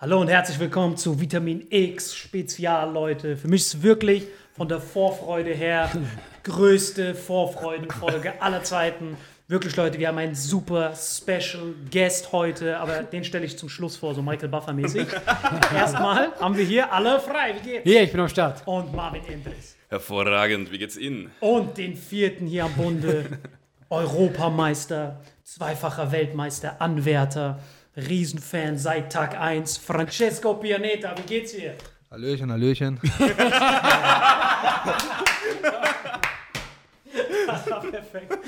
Hallo und herzlich willkommen zu Vitamin X Spezial, Leute. Für mich ist wirklich von der Vorfreude her größte Vorfreudenfolge aller Zeiten. Wirklich, Leute, wir haben einen super Special Guest heute, aber den stelle ich zum Schluss vor, so Michael Buffer-mäßig. Erstmal haben wir hier alle frei. Wie geht's? Hier, ich bin am Start. Und Marvin Endres. Hervorragend, wie geht's Ihnen? Und den vierten hier am Bunde, Europameister, zweifacher Weltmeister, Anwärter, Riesenfan seit Tag 1, Francesco Pianeta. Wie geht's dir? Hallöchen, Hallöchen. Das war perfekt.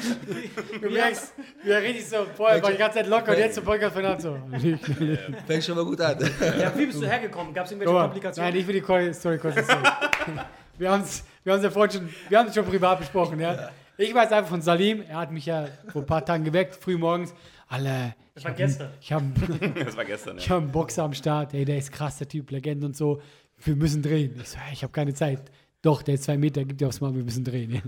Du merkst, wie er richtig so, vorher war die ganze Zeit locker und jetzt so von Hand so. Fängt schon mal gut an. Ja, wie bist du hergekommen? Gab es irgendwelche mal, Komplikationen? Nein, ich will die Story kurz erzählen. Wir haben es wir haben's ja vorhin schon, wir haben es schon privat besprochen, ja. Ich weiß einfach von Salim, er hat mich ja vor ein paar Tagen geweckt, früh morgens. Alle, Das war gestern. ich habe Das war gestern, ich ja. hab einen Boxer am Start, ey, der ist krass, der Typ, Legende und so. Wir müssen drehen. Ich so, ich habe keine Zeit. Doch, der ist zwei Meter, gib dir aufs Mal, wir müssen drehen. Ja.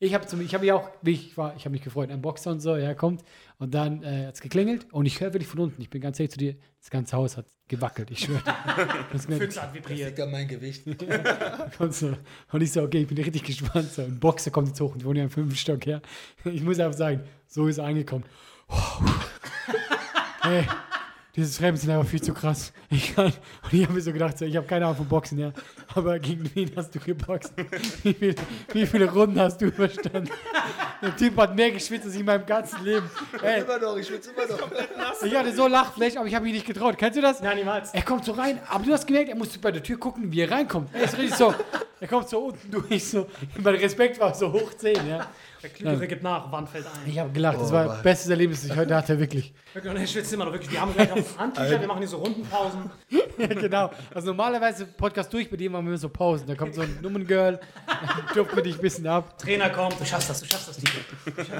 Ich habe ich hab mich auch, wie ich war, ich habe mich gefreut, ein Boxer und so, er kommt und dann äh, hat es geklingelt und ich höre wirklich von unten, ich bin ganz ehrlich zu dir, das ganze Haus hat gewackelt, ich schwöre. Das. Füchse hat vibriert. Dicker mein Gewicht. Und, so. und ich so, okay, ich bin richtig gespannt. So. Ein Boxer kommt jetzt hoch und ich wohne ja im fünften Stock her. Ich muss einfach sagen, so ist er angekommen. Hey, dieses Fremd sind einfach viel zu krass. Ich kann, und ich habe mir so gedacht, ich habe keine Ahnung vom Boxen, ja. Aber gegen wen hast du geboxt? Wie, viel, wie viele Runden hast du überstanden? Der Typ hat mehr geschwitzt als ich in meinem ganzen Leben. Ey, Immer noch, ich schwitze immer noch. ich hatte so Lachfleisch, aber ich habe mich nicht getraut. Kennst du das? Nein, niemals. Er kommt so rein, aber du hast gemerkt, er musste bei der Tür gucken, wie er reinkommt. Er ist richtig so, er kommt so unten durch, so, mein Respekt war so hoch 10, ja. Der Klügere gibt nach, Wand fällt ein. Ich habe gelacht. Das Oh, war Mann. das beste Erlebnis, das ich heute hatte, wirklich. Wirklich, und ich schwitze immer noch wirklich. Wir haben gleich auf Handtücher, wir machen hier so Rundenpausen. Ja, genau. Also normalerweise Podcast durch, bei dem machen wir so Pausen. Da kommt so ein Nummengirl, dann tupft man dich ein bisschen ab. Trainer kommt, du schaffst das, du schaffst das, Tito.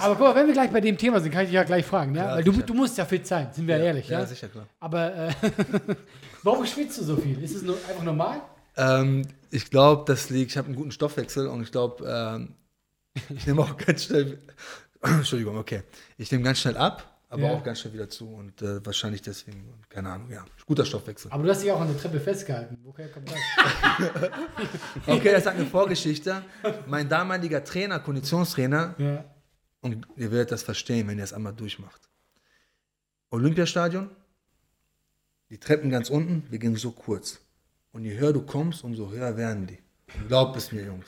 Aber guck mal, wenn wir gleich bei dem Thema sind, kann ich dich ja gleich fragen, ja? Weil du, du musst ja fit sein, sind wir ehrlich, ja? Ja, sicher, klar. Aber äh, warum schwitzt du so viel? Ist es nur einfach normal? Ähm, ich glaube, das liegt, ich habe einen guten Stoffwechsel und ich glaube, ähm, ich nehme auch ganz schnell, Entschuldigung, okay, ich nehme ganz schnell ab, aber Ja. auch ganz schnell wieder zu und äh, wahrscheinlich deswegen, keine Ahnung, ja, guter Stoffwechsel. Aber du hast dich auch an der Treppe festgehalten. Woher kommt das? Okay, das hat eine Vorgeschichte. Mein damaliger Trainer, Konditionstrainer, Ja. und ihr werdet das verstehen, wenn ihr es einmal durchmacht. Olympiastadion, die Treppen ganz unten, wir gehen so kurz. Und je höher du kommst, umso höher werden die. Und glaubt es mir, Jungs.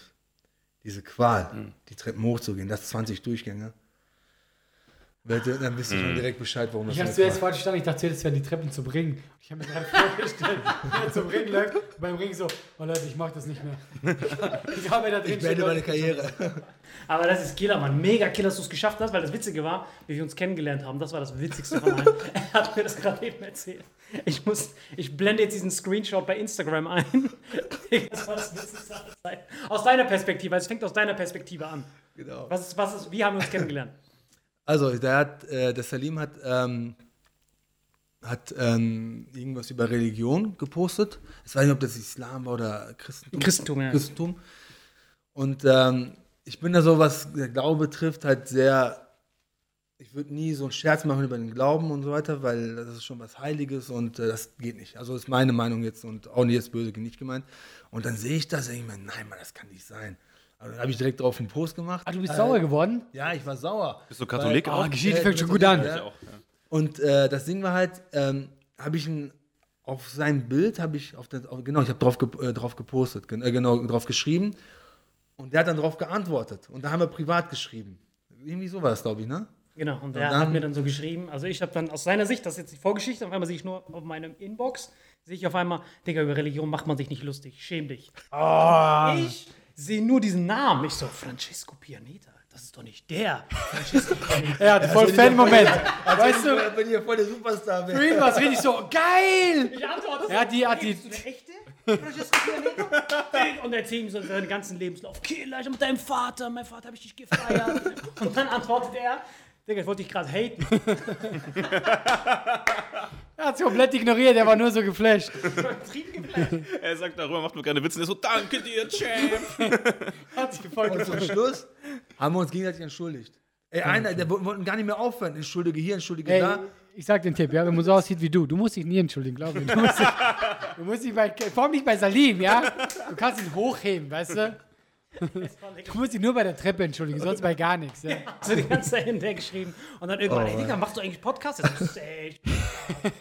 Diese Qual, die Treppen hochzugehen, das 20 Durchgänge. Dann wisst ihr schon direkt Bescheid, warum das Ich habe zuerst falsch verstanden, ich dachte, das wären die Treppen zum Ring. Ich habe mir gerade vorgestellt, wie er zum Ring läuft, und beim Ring so, oh Leute, ich mach das nicht mehr. Ich habe da drin Ich beende meine Karriere. Aber das ist Killer, Mann. Mega Killer, dass du es geschafft hast, weil das Witzige war, wie wir uns kennengelernt haben. Das war das Witzigste von allen. er hat mir das gerade eben erzählt. Ich, muss, ich blende jetzt diesen Screenshot bei Instagram ein. das war das Witzigste aller Zeiten. Aus deiner Perspektive, also es fängt aus deiner Perspektive an. Genau. Was ist, was ist, wie haben wir uns kennengelernt? Also, der, hat, äh, der Salim hat, ähm, hat ähm, irgendwas über Religion gepostet. Ich weiß nicht, ob das Islam war oder Christentum. Christentum, ja. Christentum. Und ähm, ich bin da so, was der Glaube betrifft, halt sehr. Ich würde nie so einen Scherz machen über den Glauben und so weiter, weil das ist schon was Heiliges und äh, das geht nicht. Also ist meine Meinung jetzt und auch nicht jetzt böse nicht gemeint. Und dann sehe ich das und denke mir, nein, Mann, das kann nicht sein. Also dann habe ich direkt drauf einen Post gemacht. Ah, du bist Äh, sauer geworden? Ja, ich war sauer. Bist du Katholik Weil- auch? Ah, Geschichte Äh, fängt schon gut an. ja. Ich auch, ja. Und äh, das Ding war halt, ähm, habe ich ein, auf sein Bild habe ich, auf der, auf, genau, ich habe drauf, ge, äh, drauf gepostet, gen, äh, genau, drauf geschrieben. Und der hat dann drauf geantwortet. Und da haben wir privat geschrieben. Irgendwie so war das, glaube ich, ne? Genau, und er dann- hat mir dann so geschrieben, also ich habe dann aus seiner Sicht, das ist jetzt die Vorgeschichte, auf einmal sehe ich nur auf meinem Inbox, sehe ich auf einmal, Digga, über Religion macht man sich nicht lustig, schäm dich. Ich sehe nur diesen Namen, ich so, Francesco Pianeta, das ist doch nicht der. Francesco Pianeta. Er hatte voll Fan-Moment. Weißt du, Wenn ihr voll der Superstar für wäre. ihn war richtig so, geil! Ich antworte Er hat die, hat die, du der echte? Francesco Pianeta? Und erzählt ihm so seinen ganzen Lebenslauf. Killer, ich mit deinem Vater, mein Vater habe ich dich gefeiert. Und dann antwortet er, Digga, ich wollte dich gerade haten. er hat es komplett ignoriert, er war nur so geflasht. Er sagt darüber, macht mir keine Witze. Er ist so, danke dir, Champ. Hat sich voll Und zum Schluss haben wir uns gegenseitig entschuldigt. Ey, einer, der wo- wollten gar nicht mehr aufhören. Entschuldige hier, entschuldige Ey, da. ich sag den Tipp, ja, wenn man so aussieht wie du, du musst dich nie entschuldigen, glaub mir. Du musst dich, du musst dich bei, vor allem nicht bei Salim, ja? Du kannst ihn hochheben, weißt du? Du musst dich nur bei der Treppe entschuldigen, sonst bei gar nichts. Ja? so die ganze Zeit hinterher geschrieben. Und dann irgendwann, ey Digga, machst du eigentlich Podcasts? Das ist echt.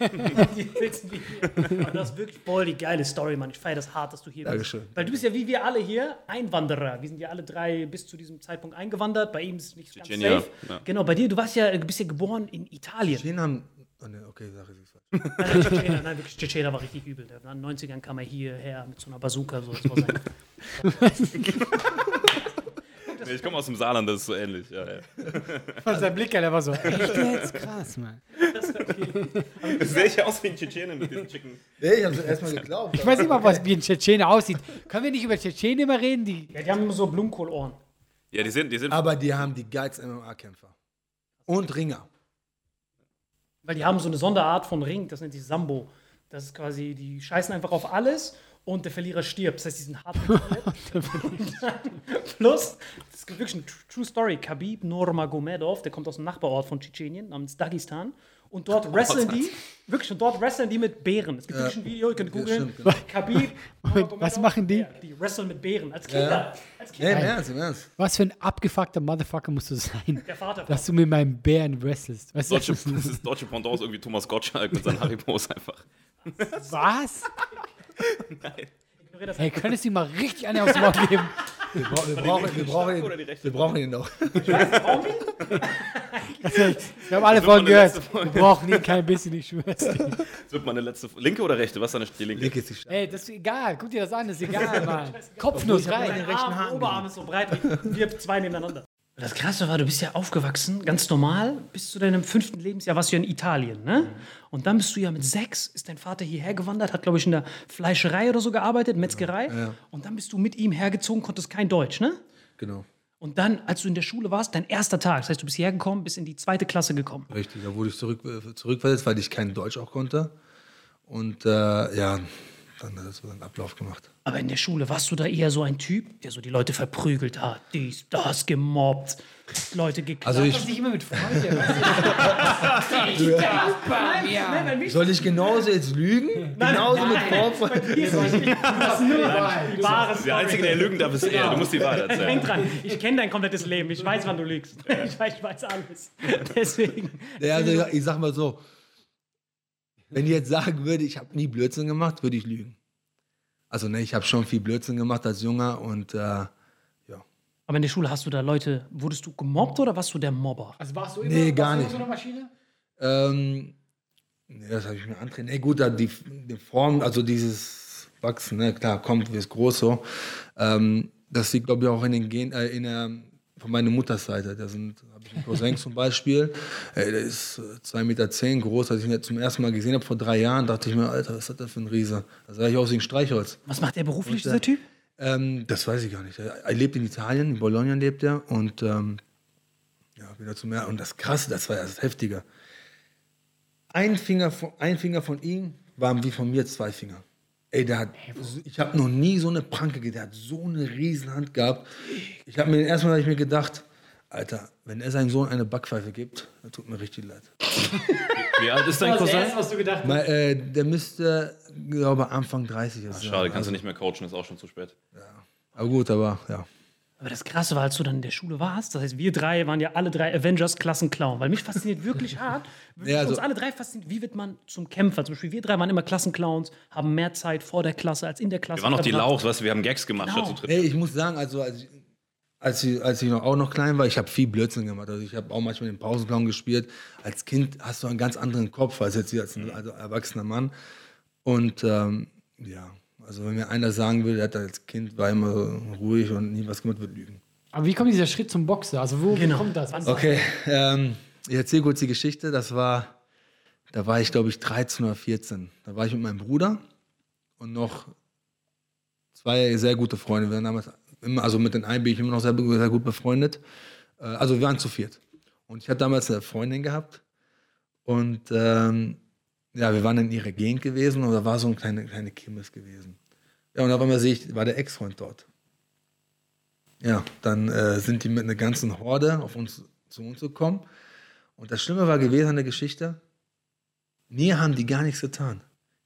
Und das ist wirklich voll die geile Story, Mann. Ich feiere das hart, dass du hier Dankeschön. bist. Weil du bist ja wie wir alle hier Einwanderer. Wir sind ja alle drei bis zu diesem Zeitpunkt eingewandert. Bei ihm ist es nicht ganz Tschetschenier, safe. ja. Genau, bei dir, du warst ja, bist ja geboren in Italien. Den haben. Oh, ne, okay, Sache ist falsch. Nein, Tschetschener, nein, wirklich, Tschetschener war richtig übel. In den 90ern kam er hierher mit so einer Bazooka. So, das war sein Nee, ich komme aus dem Saarland, das ist so ähnlich. Ja, ja. Von seinem Blick der war so, echt jetzt? Krass, Mann. Sehe ich aus wie ein Tschetschene mit diesen Chicken. Nee, ich hab's erstmal geglaubt. Ich weiß nicht mal, was wie ein Tschetschener aussieht. Können wir nicht über Tschetschenen immer reden? Die, Ja, die haben immer so Blumenkohlohren. Ja, die sind, die sind Aber die haben die geilsten MMA-Kämpfer. Und Ringer. Weil die haben so eine Sonderart von Ring, das nennt sich Sambo. Das ist quasi, die scheißen einfach auf alles und der Verlierer stirbt. Das heißt, die sind hart. Plus, das ist wirklich eine Tr- True Story. Khabib Nurmagomedov, der kommt aus einem Nachbarort von Tschetschenien namens Dagestan. Und dort wresteln die, wirklich, und dort wresteln die mit Bären. Es gibt wirklich ein Video, ihr könnt googeln. stimmt, genau. Khabib. Was machen die? Ja, die wresteln mit Bären. Als Kinder. Als Nee, im Kinder. Ernst, im Ernst. was für ein abgefuckter Motherfucker musst du sein, Der Vater. dass du mit meinem Bären wrestlest? Weißt du, deutsche, das ist deutsche Pendant irgendwie Thomas Gottschalk mit seinen Haribos einfach. was? Ignoriere das Hey, könntest du ihm mal richtig eine aufs Maul geben? Wir, bra wir, brauchen, wir, brauchen oder die ihn, rechte wir brauchen ihn noch. Wir haben alle Folgen gehört. Folge. Wir brauchen ihn kein bisschen, ich schwör's dir. Das wird meine letzte. Linke oder rechte? Was ist dann die linke? Link ist die. Ey, das ist egal. Guck dir das an, das ist egal, Mann. Kopfnuss rein. Mein Arm, Oberarm ist so breit wie wir zwei nebeneinander. Das Krasse war, du bist ja aufgewachsen, ganz normal. Bis zu deinem fünften Lebensjahr warst du ja in Italien, ne? Und dann bist du ja mit sechs, ist dein Vater hierher gewandert, hat, glaube ich, in der Fleischerei oder so gearbeitet, Metzgerei. Und dann bist du mit ihm hergezogen, konntest kein Deutsch, ne? Genau. Und dann, als du in der Schule warst, dein erster Tag, das heißt, du bist hierher gekommen, bist in die zweite Klasse gekommen. Richtig, da wurde ich zurück, äh, zurückversetzt, weil ich kein Deutsch auch konnte. Und äh, ja, dann hat einen Ablauf gemacht. Aber in der Schule warst du da eher so ein Typ, der so die Leute verprügelt hat, dies, das, gemobbt, Leute geklatscht. Also ich, Das nicht immer mit Freude. soll ich genauso jetzt lügen? genauso mit Vorfreude? Der Einzige, der lügen darf, ist er. Du musst die Wahrheit erzählen. Denk dran, ich kenne dein komplettes Leben, ich weiß, wann du lügst. Ich weiß, ich weiß alles. Deswegen. Ja, also ich sag mal so, wenn ich jetzt sagen würde, ich habe nie Blödsinn gemacht, würde ich lügen. Also ne, ich habe schon viel Blödsinn gemacht als Junger und äh, ja. Aber in der Schule hast du da Leute, wurdest du gemobbt oder warst du der Mobber? Also warst du immer, Nee, gar warst du nicht. so eine Maschine? Ähm, nee, das habe ich mir antrainiert. Nee, gut, da die, die Form, also dieses Wachsen, ne, klar, kommt, wird groß so. Ähm, das liegt, glaube ich, auch in den Gen, äh, in der, von meiner Mutters-Seite. Da sind, habe ich einen Cousin zum Beispiel, äh, der ist äh, 2,10 Meter zehn groß. Als ich ihn zum ersten Mal gesehen habe vor drei Jahren, dachte ich mir, Alter, was das denn für ein Riese? Da sah ich aus wie ein Streichholz. Was macht der beruflich, Und, äh, dieser Typ? Ähm, das weiß ich gar nicht. Er, er lebt in Italien, in Bologna lebt er und ähm, ja, wieder zum Meer. Und das Krasse, das war ja das Heftige. Ein Finger, von, ein Finger von ihm waren wie von mir zwei Finger. Ey, der hat, ich habe noch nie so eine Pranke gesehen. Der hat so eine riesen Hand gehabt. Ich habe mir erstmal hab ich mir gedacht, Alter, wenn er seinem Sohn eine Backpfeife gibt, dann tut mir richtig leid. Wie alt ist dein Das Cousin? erste, was du gedacht hast. Mal, äh, der müsste, glaube ich, Anfang 30 ist. Schade, kannst du nicht mehr coachen, ist auch schon zu spät. Aber gut, aber ja. Aber das Krasse war, als du dann in der Schule warst, das heißt, wir drei waren ja alle drei Avengers-Klassenclown, weil mich fasziniert wirklich hart, Ja, also- uns alle drei fasziniert, wie wird man zum Kämpfer? Zum Beispiel, wir drei waren immer Klassenclowns, haben mehr Zeit vor der Klasse als in der Klasse. Wir waren noch die. Lauchs, weißt du, wir haben Gags gemacht Genau. statt zu dritt. Nee, ich muss sagen, also als ich, als ich, als ich noch, auch noch klein war, ich habe viel Blödsinn gemacht. Also ich habe auch manchmal den Pausenclown gespielt. Als Kind hast du einen ganz anderen Kopf als jetzt hier als ein also erwachsener Mann. Und ähm, ja, also wenn mir einer sagen will, er hat als Kind war immer ruhig und nie was gemacht, wird lügen. Aber wie kommt dieser Schritt zum Boxer? Also wo Genau. kommt das? Okay, ähm, ich erzähle kurz die Geschichte. Das war, da war ich glaube ich 13 oder 14. Da war ich mit meinem Bruder und noch zwei sehr gute Freunde. Wir waren damals immer, also mit den einen bin ich immer noch sehr, sehr gut befreundet. Äh, also wir waren zu viert. Und ich hatte damals eine Freundin gehabt und ähm, ja, wir waren in ihrer Gegend gewesen und da war so eine kleine, kleine Kirmes gewesen. Ja, und auf einmal sehe ich, war der Ex-Freund dort. Ja, dann äh, sind die mit einer ganzen Horde auf uns, zu uns gekommen. Und das Schlimme war gewesen an der Geschichte, mir haben die gar nichts getan.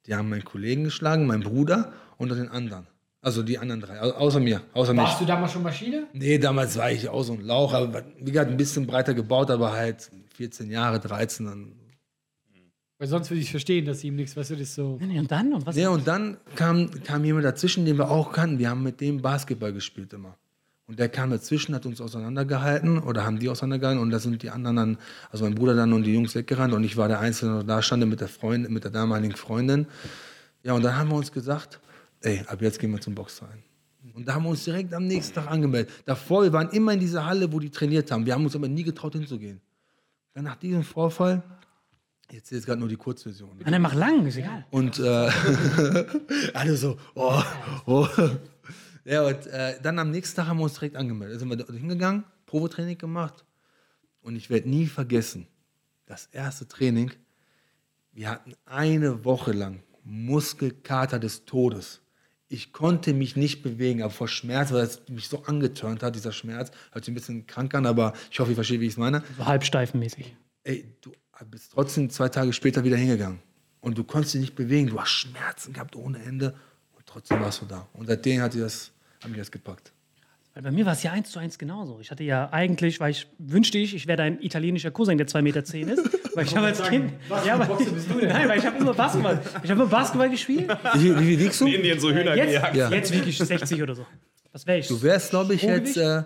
Die haben meinen Kollegen geschlagen, meinen Bruder und den anderen. Also die anderen drei, au- außer mir, außer mich. Warst du damals schon Maschine? Nee, damals war ich auch so ein Lauch, aber wie gesagt, ein bisschen breiter gebaut, aber halt 14 Jahre, 13. Dann. Weil sonst würde ich verstehen, dass ihm nichts, weißt du, das ist so. Nee, Und dann? Und was? Ja, und dann kam, kam jemand dazwischen, den wir auch kannten. Wir haben mit dem Basketball gespielt immer. Und der kam dazwischen, hat uns auseinandergehalten oder haben die auseinandergehalten und da sind die anderen dann, also mein Bruder dann und die Jungs weggerannt und ich war der Einzige, der noch da stand mit der Freundin, mit der damaligen Freundin. Ja, und dann haben wir uns gesagt, ey, ab jetzt gehen wir zum Boxverein. Und da haben wir uns direkt am nächsten Tag angemeldet. Davor, wir waren immer in dieser Halle, wo die trainiert haben. Wir haben uns aber nie getraut hinzugehen. Dann nach diesem Vorfall, jetzt ist gerade nur die Kurzversion. Nein, mach lang, ist egal. Und äh, alle so, oh, oh. Ja, und äh, dann am nächsten Tag haben wir uns direkt angemeldet. Da sind wir hingegangen, Probetraining gemacht. Und ich werde nie vergessen, das erste Training, wir hatten eine Woche lang Muskelkater des Todes. Ich konnte mich nicht bewegen, aber vor Schmerz, weil es mich so angetörnt hat, dieser Schmerz. Hört sich ein bisschen krank an, aber ich hoffe, ihr versteht, wie ich es meine. So halbsteifenmäßig. Ey, du bist trotzdem zwei Tage später wieder hingegangen. Und du konntest dich nicht bewegen. Du hast Schmerzen gehabt ohne Ende. Und trotzdem warst du da. Und seitdem hat, die das, haben die das gepackt. Weil bei mir war es ja eins zu eins genauso. Ich hatte ja eigentlich, weil ich wünschte ich, ich wäre ein italienischer Cousin, der 2,10 Meter zehn ist. Weil ich habe als Kind. was ja, weil, Boxer bist du denn? Nein, weil ich habe immer Basketball. Ich habe immer Basketball gespielt. Wie, wie viel wiegst du? In Indien so Hühner Jetzt, gejagt. Ja. jetzt wiege ich 60 oder so. Was wäre ich? Du wärst, glaube ich, jetzt. Äh,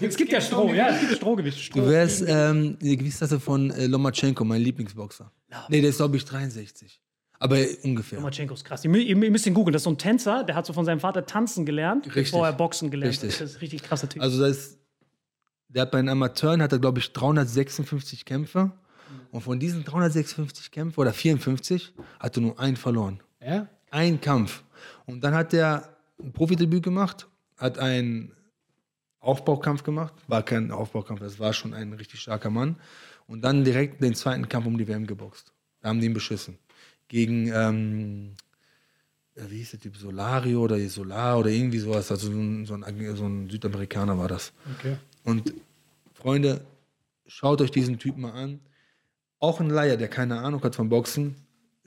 es gibt ja Stroh, ja, es gibt Strohgewicht. Stroh. du wärst ähm, die Gewichtsklasse von äh, Lomachenko, mein Lieblingsboxer. Nee, der ist, glaube ich, 63. Aber ungefähr. Lomachenko ist krass. Ihr, mü- ihr müsst ihn googeln. Das ist so ein Tänzer, der hat so von seinem Vater tanzen gelernt, Richtig. bevor er Boxen gelernt Richtig. hat. Das ist ein richtig krasser Typ. Also, das ist Der hat bei den Amateuren, hat er, glaube ich, 356 Kämpfe. Und von diesen 356 Kämpfen, oder 54, hat er nur einen verloren. Ja? Ein Kampf. Und dann hat er ein Profidebüt gemacht, hat einen Aufbaukampf gemacht. War kein Aufbaukampf, das war schon ein richtig starker Mann. Und dann direkt den zweiten Kampf um die WM geboxt. Da haben die ihn beschissen. Gegen, ähm, äh, wie hieß der Typ, Solario oder Solar oder irgendwie sowas. Also so ein, so ein, so ein Südamerikaner war das. Okay. Und Freunde, schaut euch diesen Typen mal an. Auch ein Laie, der keine Ahnung hat vom Boxen,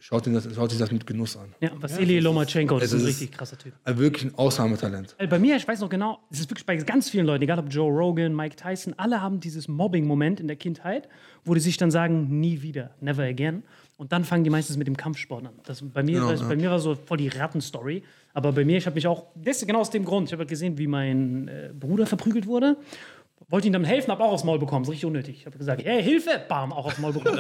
schaut, ihn das, schaut sich das mit Genuss an. Ja, Vassili Lomachenko, das ist Also ein ist- richtig krasser Typ. Wirklich ein Ausnahmetalent. Bei mir, ich weiß noch genau, es ist wirklich bei ganz vielen Leuten, egal ob Joe Rogan, Mike Tyson, alle haben dieses Mobbing-Moment in der Kindheit, wo die sich dann sagen, nie wieder, never again. Und dann fangen die meistens mit dem Kampfsport an. Das, bei, mir, Genau, das, ja. bei mir war so voll die Rattenstory. Aber bei mir, ich habe mich auch, das ist genau aus dem Grund, ich habe halt gesehen, wie mein äh, Bruder verprügelt wurde. Wollte ihm dann helfen, habe auch aufs Maul bekommen. Das ist richtig unnötig. Ich habe gesagt, hey, Hilfe! Bam, auch aufs Maul bekommen.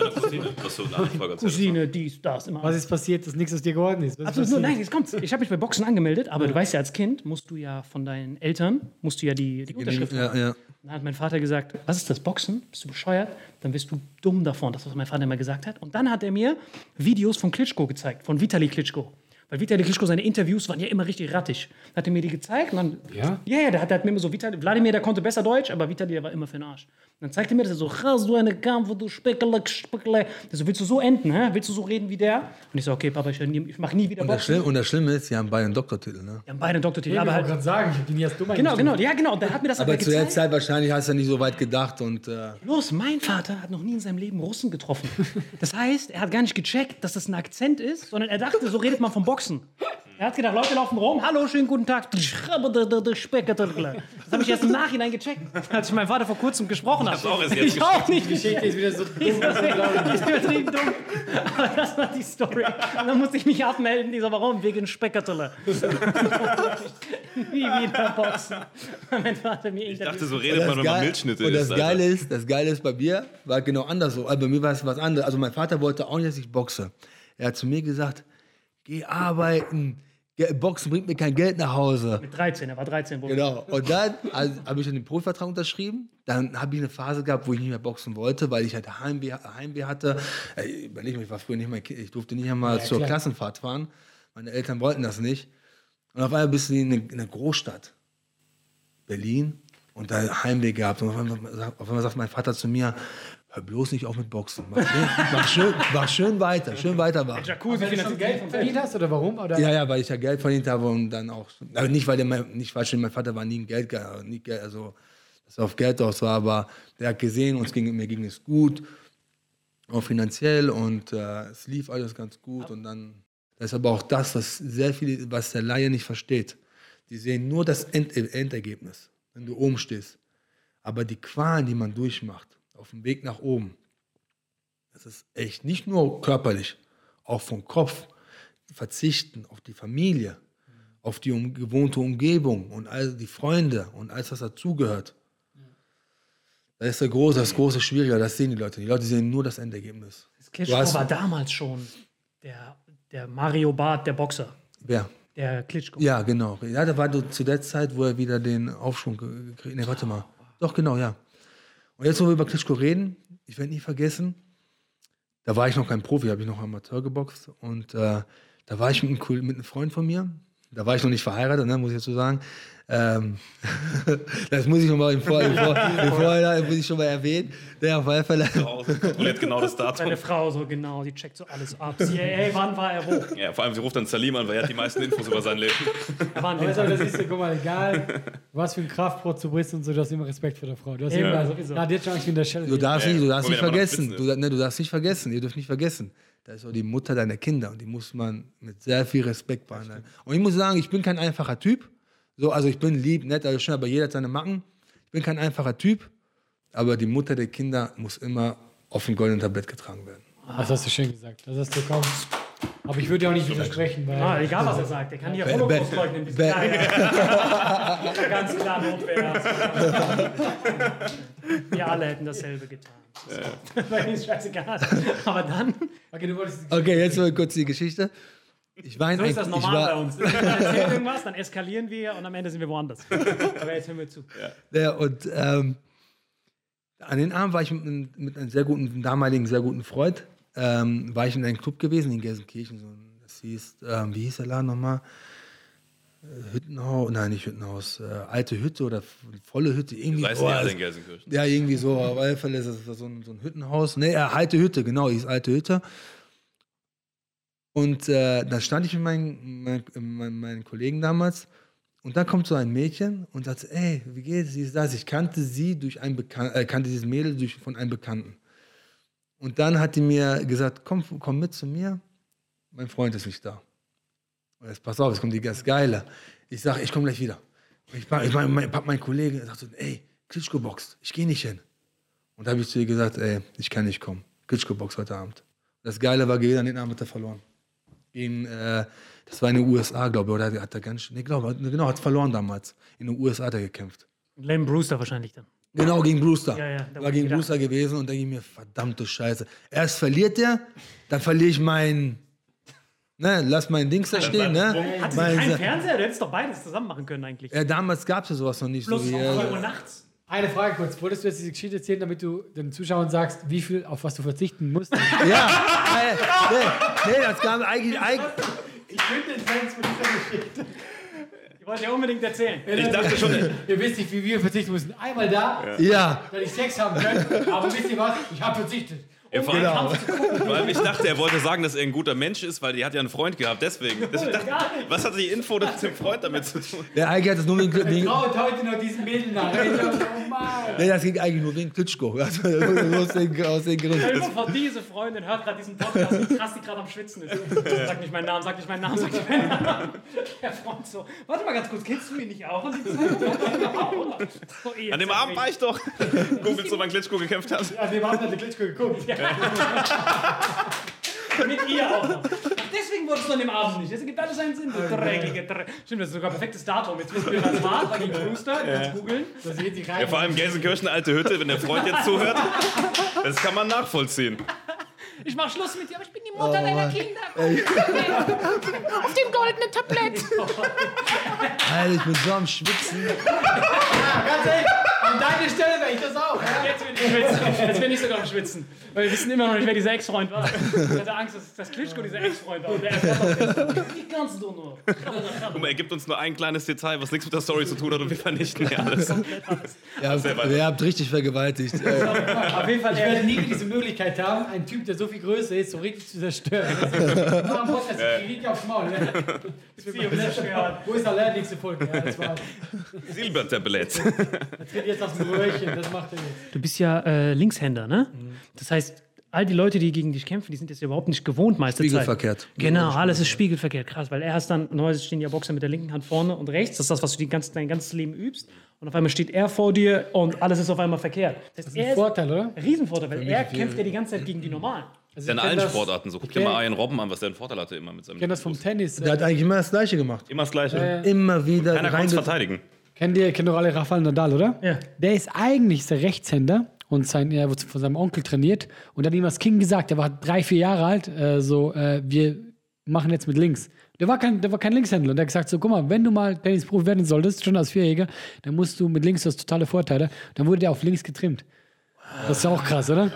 Das so Nachfolger Cousine, dies, das, immer. Was ist passiert, dass nichts aus dir geworden ist? Was ist Absolut, nur, passiert? nein, jetzt kommt's. Ich habe mich bei Boxen angemeldet, aber du weißt ja, als Kind musst du ja von deinen Eltern, musst du ja die, die Unterschrift haben. Ja, ja. Dann hat mein Vater gesagt, was ist das Boxen? Bist du bescheuert? Dann bist du dumm davon. Das, ist, was mein Vater immer gesagt hat. Und dann hat er mir Videos von Klitschko gezeigt, von Vitali Klitschko. Weil Vitali Klitschko, seine Interviews waren ja immer richtig rattig. Dann hat er mir die gezeigt und dann, Ja? ja, ja, der hat, der hat mir immer so, Vitali, Wladimir, der konnte besser Deutsch, aber Vitali, der war immer für den Arsch. Und dann zeigte er mir das er so, hast du eine Kampf, du Speckele, Speckele. Der so, willst du so enden, hä? Willst du so reden wie der? Und ich so, okay, Papa, ich, ich mache nie wieder Und Boxen. Und das Schlimme ist, sie haben beide einen Doktortitel. Ne? Wir haben beide einen Doktortitel, Ja, aber aber ich wollte halt, gerade sagen, ich habe den erst dumm genau, eingestuft. genau, ja, genau. Und dann hat mir das Aber aber zu der. Zeit wahrscheinlich hast du nicht so weit gedacht und äh, Los, mein Vater hat noch nie in seinem Leben Russen getroffen. Das heißt, er hat gar nicht gecheckt, dass das ein Akzent ist, sondern er dachte, so redet man vom Boxen. Er hat gedacht, Leute laufen rum, hallo, schönen guten Tag. Das habe ich erst im Nachhinein gecheckt, als ich meinen Vater vor kurzem gesprochen habe. hab's auch erst jetzt ich auch nicht. Die Geschichte ist wieder so ist übertrieben dumm. Aber das war die Story. Und dann musste ich mich abmelden. Dieser, warum? Wegen Speckertele. Nie wieder boxen. Mein Vater mir Ich dachte, so redet man, wenn man Geil- Milchschnitte und das isst. Alter. Geile ist, das Geile ist bei mir, war genau anders so. Also bei mir war es was anderes. Also mein Vater wollte auch nicht, dass ich boxe. Er hat zu mir gesagt, geh arbeiten. Boxen bringt mir kein Geld nach Hause. Mit 13, er war 13. Wo Genau. Und dann also, habe ich dann den Profivertrag unterschrieben. Dann habe ich eine Phase gehabt, wo ich nicht mehr boxen wollte, weil ich halt Heimweh, Heimweh hatte. Mal, ich war früher nicht Kind. Ich durfte nicht einmal zur klar. Klassenfahrt fahren. Meine Eltern wollten das nicht. Und auf einmal bist du in eine, in einer Großstadt. Berlin. Und da Heimweh gehabt. Und auf einmal, auf einmal sagt mein Vater zu mir, hör bloß nicht auf mit Boxen. Mach schön, mach schön, mach schön weiter, schön weitermachen. Jacuzzi Wenn du schon Geld verdient hast oder warum? Oder? Ja, ja, weil ich ja Geld verdient habe und dann auch. Aber nicht, weil der mein, nicht falsch, mein Vater war nie ein Geld, nie Geld, also dass er auf Geld aus war, aber der hat gesehen, uns ging, mir ging es gut, auch finanziell und äh, es lief alles ganz gut und dann. Das ist aber auch das, was sehr viele, was der Laie nicht versteht. Die sehen nur das End, Endergebnis, wenn du oben stehst. Aber die Qualen, die man durchmacht, auf dem Weg nach oben, das ist echt nicht nur körperlich, auch vom Kopf. Verzichten auf die Familie, auf die um, gewohnte Umgebung und all die Freunde und alles, was dazugehört. Das ist der große, das große Schwierige, das sehen die Leute. Die Leute sehen nur das Endergebnis. Klitschko Du hast- war damals schon der, der Mario Barth, der Boxer. Wer? Der Klitschko. Ja, genau. Ja, da war du zu der Zeit, wo er wieder den Aufschwung ge- gekriegt Nee, warte mal. Doch, genau, ja. Und jetzt, wo wir über Klitschko reden, ich werde nie vergessen, da war ich noch kein Profi, habe ich noch Amateur geboxt. Und äh, da war ich mit einem, mit einem Freund von mir. Da war ich noch nicht verheiratet, ne, muss ich dazu sagen. Ähm, das muss ich schon mal im, Vor im, Vor im Vorhinein muss ich schon mal erwähnen. Der auf alle Fälle. Kontrolliert genau das Datum. Seine Frau so genau, die checkt so alles ab. Sie, ey, wann war er wo? Ja, vor allem, sie ruft dann Salim an, weil er hat die meisten Infos über sein Leben. Er an Aber das, ist ja, guck mal, egal, was für ein Kraftbrot du bist und so, du hast immer Respekt vor der Frau. Du hast Ja, immer, sowieso. ja, die hat schon in der Schelle. Du darfst Ja, nicht, du darfst nicht vergessen. Du, ne, du darfst nicht vergessen. Ihr dürft nicht vergessen. Da ist auch die Mutter deiner Kinder und die muss man mit sehr viel Respekt behandeln. Und ich muss sagen, ich bin kein einfacher Typ. So, also ich bin lieb, nett, alles schön, aber jeder hat seine Macken. Ich bin kein einfacher Typ, aber die Mutter der Kinder muss immer auf dem goldenen Tablett getragen werden. Das hast du schön gesagt. Das hast du kaum. Aber ich würde ja auch nicht widersprechen, weil. Ah, egal was er sagt, der kann hier Holocaust leugnen. Ganz klar Notwehr. Wir alle hätten dasselbe getan. Weil ist scheißegal. Aber dann, Okay, du wolltest. Okay, jetzt mal kurz die Geschichte. Ich war in so ist das ich normal war, bei uns. Man erzählt irgendwas, dann eskalieren wir und am Ende sind wir woanders. Aber jetzt hören wir zu. Ja, und ähm, An den Abend war ich mit, einem- mit einem sehr guten, damaligen sehr guten Freund, ähm, war ich in einem Club gewesen in Gelsenkirchen. So, das hieß, ähm, wie hieß der Laden nochmal? Äh, Hüttenhaus, nein, nicht Hüttenhaus, äh, alte Hütte oder volle Hütte, irgendwie. Das heißt oh, das- in Gelsenkirchen. ja, irgendwie so, auf alle Fälle ist das so ein, so ein Hüttenhaus. Nee, äh, alte Hütte, genau, hieß alte Hütte. Und äh, dann stand ich mit meinen, mein, mein, meinen Kollegen damals und dann kommt so ein Mädchen und sagt, ey, wie geht's, sie ist das. Ich kannte sie durch einen Bekan äh, kannte dieses Mädel durch, von einem Bekannten. Und dann hat die mir gesagt, komm, komm mit zu mir, mein Freund ist nicht da. Und jetzt pass auf, jetzt kommt die das Geile. Ich sage, ich komme gleich wieder. Und ich, ich mein, mein, mein Kollege sagt so, ey, Klitschko boxt, ich gehe nicht hin. Und da habe ich zu ihr gesagt, ey, ich kann nicht kommen. Klitschko boxt heute Abend. Das Geile war gewesen, an den Abend hat er verloren. Gegen, äh, das war in den USA, glaube ich, oder hat er ganz, schön- nee, glaube, genau, hat verloren damals. In den USA hat er gekämpft. Lane Brewster wahrscheinlich dann. Genau, gegen Brewster. Ja, ja, war gegen. Brewster gewesen und da ging mir verdammte Scheiße. Erst verliert er, dann verliere ich mein, ne, lass mein Dings da stehen, ne? Hat sie Mein, keinen Fernseher? Du hättest doch beides zusammen machen können eigentlich. ja, damals gab es ja sowas noch nicht. Plus so wie, um 4 Uhr äh, nachts. Eine Frage kurz. Wolltest du jetzt diese Geschichte erzählen, damit du den Zuschauern sagst, wie viel, auf was du verzichten musst? ja, äh, nee, nee, das gab eigentlich, eigentlich ich bin den Fans von dieser Geschichte. Ich wollte ja unbedingt erzählen. Ich dachte schon, Ihr wisst nicht, wie wir verzichten mussten. Einmal da, ja. dass ich Sex haben können, aber wisst ihr was? Ich habe verzichtet. Ja, vor, Genau. allem, ich dachte, er wollte sagen, dass er ein guter Mensch ist, weil die hat ja einen Freund gehabt. Deswegen. Deswegen dachte, was hat die Info mit dem Freund damit zu tun? Ja, eigentlich hat es nur wegen, wegen Traut heute noch diesen Mädel nach. Oh Mann. nee, das ging eigentlich nur wegen Klitschko. Also, aus, den, aus den Gründen. Stell dir mal vor, diese Freundin hört gerade diesen Podcast, wie krass die gerade am Schwitzen ist. Sag nicht meinen Namen, sag nicht meinen Namen, sag nicht meinen Namen. Der Freund so, warte mal ganz kurz, kennst du mich nicht auch? Und so, An dem Abend war ich doch. Googelst du, wann Klitschko gekämpft hat? An dem Abend hat der Klitschko geguckt. Mit ihr auch noch. Deswegen wolltest du an dem Abend nicht. Das ergibt alles einen Sinn. Du dreckige Dreck. Stimmt, das ist sogar ein perfektes Datum. Jetzt wissen wir, was war. War gegen Brewster. Jetzt googeln. Da sehen die rein. Ja, vor allem Gelsenkirchen, alte Hütte, wenn der Freund jetzt zuhört. Das kann man nachvollziehen. Ich mach Schluss mit dir, aber ich bin die Mutter deiner Mann. Kinder. Auf dem goldenen Tablett. Alter, ich bin so am Schwitzen. Ganz ehrlich, an deiner Stelle wäre ich das auch. Ja? Jetzt bin ich schwitzen. Jetzt bin ich sogar am Schwitzen. Weil wir wissen immer noch nicht, wer dieser Ex-Freund war. Ich hatte Angst, dass, dass Klitschko dieser Ex-Freund war. Und der Wie kannst du nur? Guck mal, er gibt uns nur ein kleines Detail, was nichts mit der Story zu tun hat und wir vernichten ja alles. Ihr habt, ihr habt richtig vergewaltigt. Auf jeden Fall, Ich werde nie diese Möglichkeit haben, einen Typ, der so viel größer ist, so richtig zu zerstören. Nur am Podcast, ich krieg aufs Maul. Wo ist der nächste Folge? Ja, das Silbertablett. tritt jetzt dem Röhrchen, das macht er jetzt. Du bist ja äh, Linkshänder, ne? Das heißt, all die Leute, die gegen dich kämpfen, die sind das ja überhaupt nicht gewohnt meiste Zeit. Spiegelverkehrt. Genau, alles ist spiegelverkehrt. Krass, weil er ist dann, normalerweise stehen ja Boxer mit der linken Hand vorne und rechts. Das ist das, was du die ganze, dein ganzes Leben übst. Und auf einmal steht er vor dir und alles ist auf einmal verkehrt. Das, heißt, Das ist ein Vorteil, oder? ein Riesenvorteil, weil er kämpft ja die ganze Zeit gegen die Normalen. Also Ja, in allen das- Sportarten so. Guck dir mal Arjen Robben an, was der einen Vorteil hatte immer mit seinem Ich kenne das vom Tennis. Der hat Äh, eigentlich immer das Gleiche gemacht. Immer das Gleiche. Immer wieder Keiner konnte es verteidigen. Kennt ihr, kennt doch alle Rafael Nadal, oder? Ja. Der ist eigentlich der Rechtshänder und sein, er wird von seinem Onkel trainiert. Und dann hat ihm das Kind gesagt, der war drei, vier Jahre alt, äh, so, äh, wir machen jetzt mit links. Der war, kein, der war kein Linkshändler. Und der hat gesagt, so, guck mal, wenn du mal Tennisprofi werden solltest, schon als Vierjähriger, dann musst du mit links, du hast totale Vorteile. Dann wurde der auf links getrimmt. Das ist ja auch krass, oder?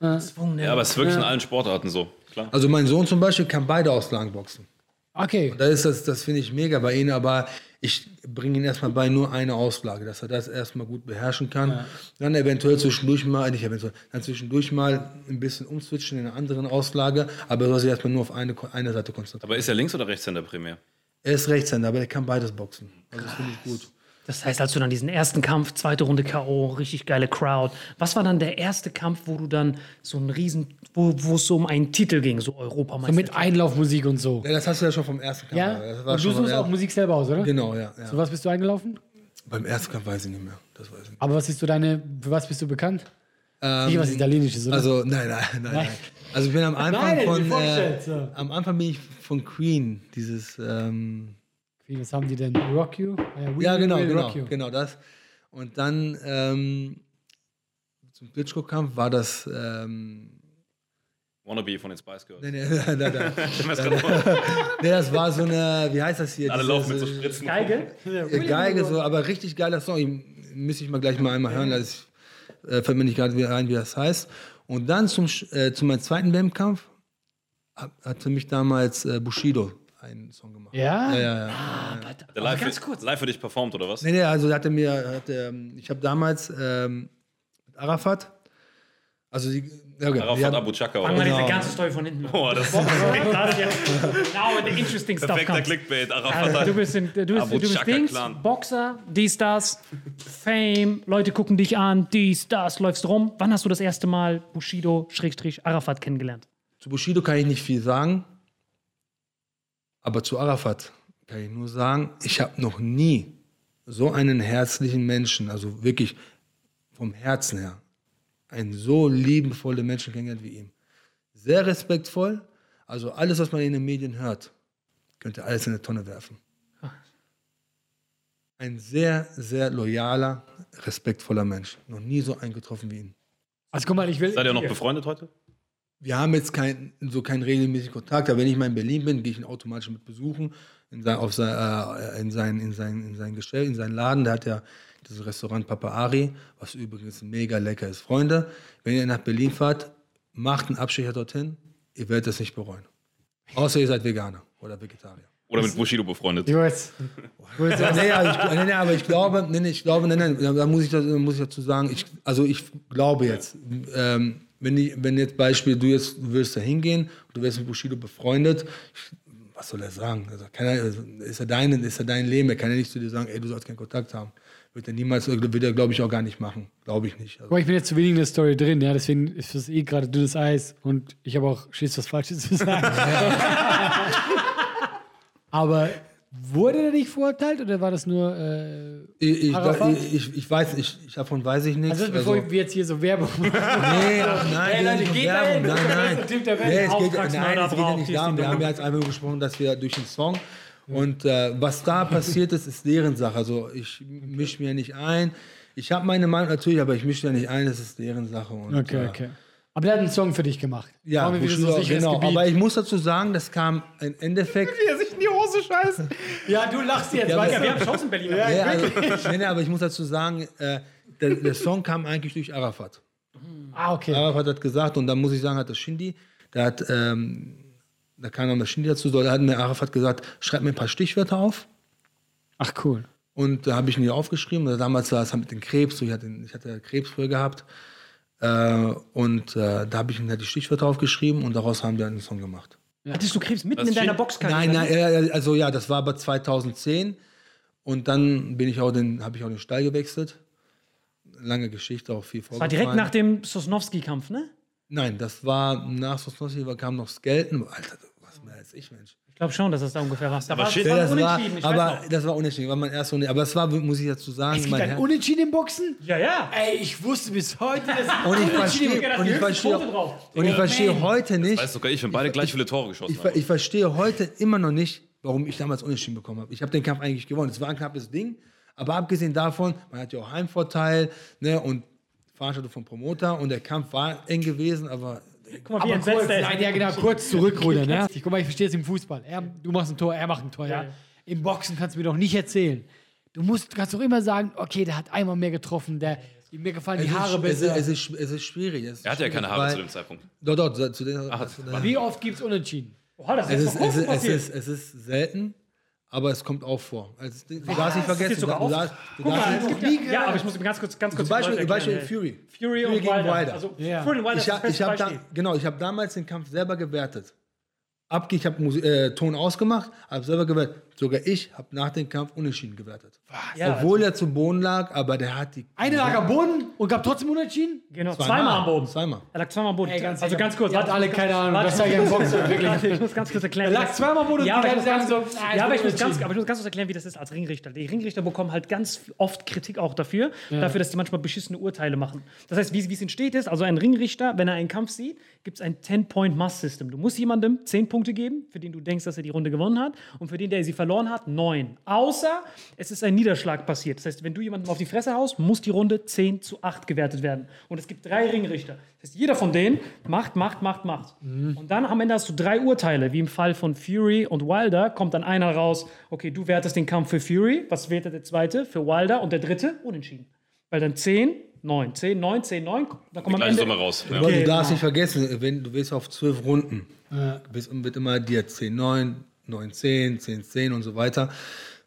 Ja, aber es ist wirklich in allen Sportarten so. Klar. Also mein Sohn zum Beispiel kann beide Auslagen boxen. Okay. Da ist das, das finde ich mega bei ihm, aber ich bringe ihn erstmal bei nur eine Auslage, dass er das erstmal gut beherrschen kann. Dann eventuell zwischendurch mal, nicht eventuell, dann zwischendurch mal ein bisschen umswitchen in eine andere Auslage, aber er soll sich erstmal nur auf eine, eine Seite konzentrieren. Aber ist er Links- oder Rechtshänder primär? Er ist Rechtshänder, aber er kann beides boxen. Also das finde ich gut. Das heißt, als du dann diesen ersten Kampf, zweite Runde K.O., richtig geile Crowd. Was war dann der erste Kampf, wo du dann so einen riesen, wo wo es so um einen Titel ging, so So Europameister? mit Einlaufmusik und so. Ja, das hast du ja schon vom ersten Kampf. Ja? Das war Und du suchst auch Musik selber aus, oder? Genau, ja. ja. Für was bist du eingelaufen? Beim ersten Kampf weiß ich nicht mehr. Das weiß ich nicht. Aber was ist so deine, für was bist du bekannt? Ähm, Nicht was Italienisches, oder? Also, nein, nein, nein, nein. Also ich bin am Anfang Nein, von, äh, so. am Anfang bin ich von Queen, dieses, ähm, Wie, was haben die denn? Rock You? Ah We ja Will genau, Will genau, Rock You. genau das. Und dann ähm, zum Klitschko-Kampf war das, ähm, Wannabe von den Spice Girls. nee, nee, nee, nee, nee, Ich weiß grad noch. nee, das war so eine, wie heißt das hier? Alle Diese- laufen mit so Spritzen. Geige? Geige, so, aber richtig geiler Song. Ich- Müsste ich mal gleich mal einmal hören. Das Äh, fällt mir nicht gerade wieder ein, wie das heißt. Und dann zum, äh, zu meinem zweiten WM-Kampf hat, hat für mich damals äh, Bushido einen Song gemacht. Ja? Ja, ja, ja. Der live, ganz kurz. live für dich performt, oder was? Nee, nee, also hatte mir, hatte, ähm, ich habe damals ähm, mit Arafat, also die, ja, okay, Arafat die Abu Chaka, Fangen oder? wir Genau. diese ganze Story von hinten an. Oh, das ist Now the interesting stuff perfekter comes. Clickbait. Arafat Also, du bist, in, du bist, Abu du bist Dings, Clan. Boxer, dies, das, Fame, Leute gucken dich an, dies, das, läufst rum. Wann hast du das erste Mal Bushido-Arafat kennengelernt? Zu Bushido kann ich nicht viel sagen, aber zu Arafat kann ich nur sagen, ich habe noch nie so einen herzlichen Menschen, also wirklich vom Herzen her, einen so liebenvollen Menschen kennengelernt wie ihn. Sehr respektvoll, also alles, was man in den Medien hört, könnte alles in eine Tonne werfen. Ein sehr, sehr loyaler, respektvoller Mensch. Noch nie so eingetroffen wie ihn. Also guck mal, ich will. Seid ihr noch befreundet heute? Wir haben jetzt kein, so keinen regelmäßigen Kontakt, aber wenn ich mal in Berlin bin, gehe ich ihn automatisch mit besuchen in sein, auf sein, äh, in, sein, in, sein, in sein Gestell, in seinen Laden. Da hat er dieses Restaurant Papa Ari, was übrigens mega lecker ist. Freunde, wenn ihr nach Berlin fahrt, macht einen Abstecher dorthin, ihr werdet das nicht bereuen. Außer ihr seid Veganer oder Vegetarier. Oder mit Bushido befreundet? Ja, nee, aber ich, nee, nee, aber ich glaube, nee, nee, ich glaube, nee, nee, da muss ich, da muss ich dazu sagen, ich, also ich glaube jetzt, ähm, wenn, ich, wenn jetzt Beispiel, du jetzt du würdest da hingehen und du wärst mit Bushido befreundet, was soll er sagen? Also, kann er, also, ist, er dein, ist er dein Leben, er kann ja nicht zu dir sagen, ey, du sollst keinen Kontakt haben. Wird er niemals, wird er, glaube ich, auch gar nicht machen. Glaube ich nicht. Also, mal, ich bin jetzt zu wenig in der Story drin, ja, deswegen ist das eh gerade dünnes Eis und ich habe auch Schiss, was Falsches zu sagen. Aber wurde der nicht verurteilt oder war das nur. Äh, ich, ich, ich, ich, weiß, ich, davon weiß ich nichts. also, bevor wir jetzt hier so Werbung machen. Nee, ach, nein, Ey, geht Leute, geht Werbung. Nein, nein. Typ, der Nee, es geht, nein, es geht ja nicht darum. Wir haben ja jetzt nur gesprochen, dass wir durch den Song und äh, was da passiert ist, ist deren Sache. Also ich mische mir nicht ein. Ich habe meine Meinung natürlich, aber ich mische ja nicht ein, das ist deren Sache. Und, Okay, äh, okay. Aber der hat einen Song für dich gemacht. Ja, wir wieder Bushido, so genau. Gebiet. Aber ich muss dazu sagen, das kam im Endeffekt. er sich in die Hose scheißt. ja, du lachst jetzt, Ja, du? Wir haben Shows in Berlin. Ja, also, nee, nee, aber ich muss dazu sagen, äh, der, der Song kam eigentlich durch Arafat. Ah, okay. Arafat hat gesagt, und dann muss ich sagen, hat das Shindy, der hat, ähm, da kam noch das Shindy dazu, da hat mir Arafat gesagt, schreib mir ein paar Stichwörter auf. Ach, cool. Und da habe ich ihn hier aufgeschrieben. Damals war es halt mit dem Krebs, so ich hatte, ich hatte Krebs früher gehabt. Äh, und äh, da habe ich ihm halt die Stichwörter aufgeschrieben und daraus haben wir einen Song gemacht. Hattest du Krebs mitten Was in deiner Boxkarriere? Nein, nein, äh, also ja, das war aber 2010. Und dann bin ich auch den, habe ich auch den Stall gewechselt. Lange Geschichte, auch viel Das war direkt nach dem Sosnowski-Kampf, ne? Nein, das war nach Sosnowski kam noch Skelton. Alter, was mehr als ich, Mensch. Ich glaube schon, dass das da ungefähr war. Da war shit, das war, ich aber das war unentschieden, war mein erster Unentschieden. Aber es war, muss ich dazu sagen, Es gibt mein ein Unentschieden im Boxen? Ja, ja. Ey, ich wusste bis heute, dass und ich verstehe, und ich verstehe, und ich verstehe heute nicht, Weißt sogar ich, wenn beide gleich viele Tore geschossen ich, haben. ich verstehe heute immer noch nicht, warum ich damals Unentschieden bekommen habe. Ich habe den Kampf eigentlich gewonnen. Es war ein knappes Ding, aber abgesehen davon, man hat ja auch Heimvorteil ne, und Veranstaltung vom Promoter und der Kampf war eng gewesen, aber Guck mal, wie Aber entsetzt kurz, er ist. nein, ja genau, kurz zurückrudern. Ne? Guck mal, ich verstehe es im Fußball. Er, du machst ein Tor, er macht ein Tor. Ja. Ja. Im Boxen kannst du mir doch nicht erzählen. Du musst, kannst doch immer sagen, okay, der hat einmal mehr getroffen, der, mir gefallen die es, Haare ist, es, besser. ist, es, ist, es ist schwierig. Es ist Er hatte ja keine Haare zu dem Zeitpunkt. Doch, doch, zu den, Ach, zu war- Wie oft gibt es Unentschieden? Oha, das Es ist es, ist, es ist selten, aber es kommt auch vor. Also, du darfst nicht vergessen, du auf. darfst, du Guck darfst mal, es nicht, gibt ja, ja, aber ich muss mir ganz kurz, ganz kurz zum Beispiel, die Leute Beispiel erklären, Fury. Fury, und gegen Wilder. Wilder. Also Ja. Fury und Wilder Ich das ich beste hab da, genau, ich habe damals den Kampf selber gewertet. Abge ich habe äh, Ton ausgemacht, habe selber gewertet. Sogar ich habe nach dem Kampf unentschieden gewertet. Ja, Obwohl er zu Boden lag, aber der hat die. Eine lag am Boden und gab trotzdem Unentschieden? Genau, zweimal, am Boden. Zweimal. Er lag zweimal am Boden. Ey, ganz also ganz kurz. Ihr habt alle keine Ahnung, das sag ich im Boxen, wirklich. Ich muss ganz kurz erklären. Er lag zweimal am Boden und ja, aber die ich muss ganz, sagen so, ah, ja, aber ich muss ganz, aber ich muss ganz kurz erklären, wie das ist als Ringrichter. Die Ringrichter bekommen halt ganz oft Kritik auch dafür, dafür, dass die manchmal beschissene Urteile machen. Das heißt, wie wie es entsteht ist, also ein Ringrichter, wenn er einen Kampf sieht, gibt es ein 10-Point-Must-System. Du musst jemandem 10 Punkte geben, für den du denkst, dass er die Runde gewonnen hat, und für den, der sie verloren hat, 9. Außer es ist ein Niederschlag passiert. Das heißt, wenn du jemandem auf die Fresse haust, muss die Runde 10 zu 8 gewertet werden. Und es gibt drei Ringrichter. Das heißt, jeder von denen macht, macht, macht, macht. Und dann am Ende hast du drei Urteile, wie im Fall von Fury und Wilder, kommt dann einer raus, okay, du wertest den Kampf für Fury, was wertet der zweite? Für Wilder und der dritte? Unentschieden. Weil dann 10 9, 10, 9, 10, 9. Da kommt Ende. Summe raus. Ja. Aber du Genau. darfst nicht vergessen, wenn du willst auf zwölf Runden, bist, wird immer dir 10, 9, 9, 10, 10, 10 und so weiter.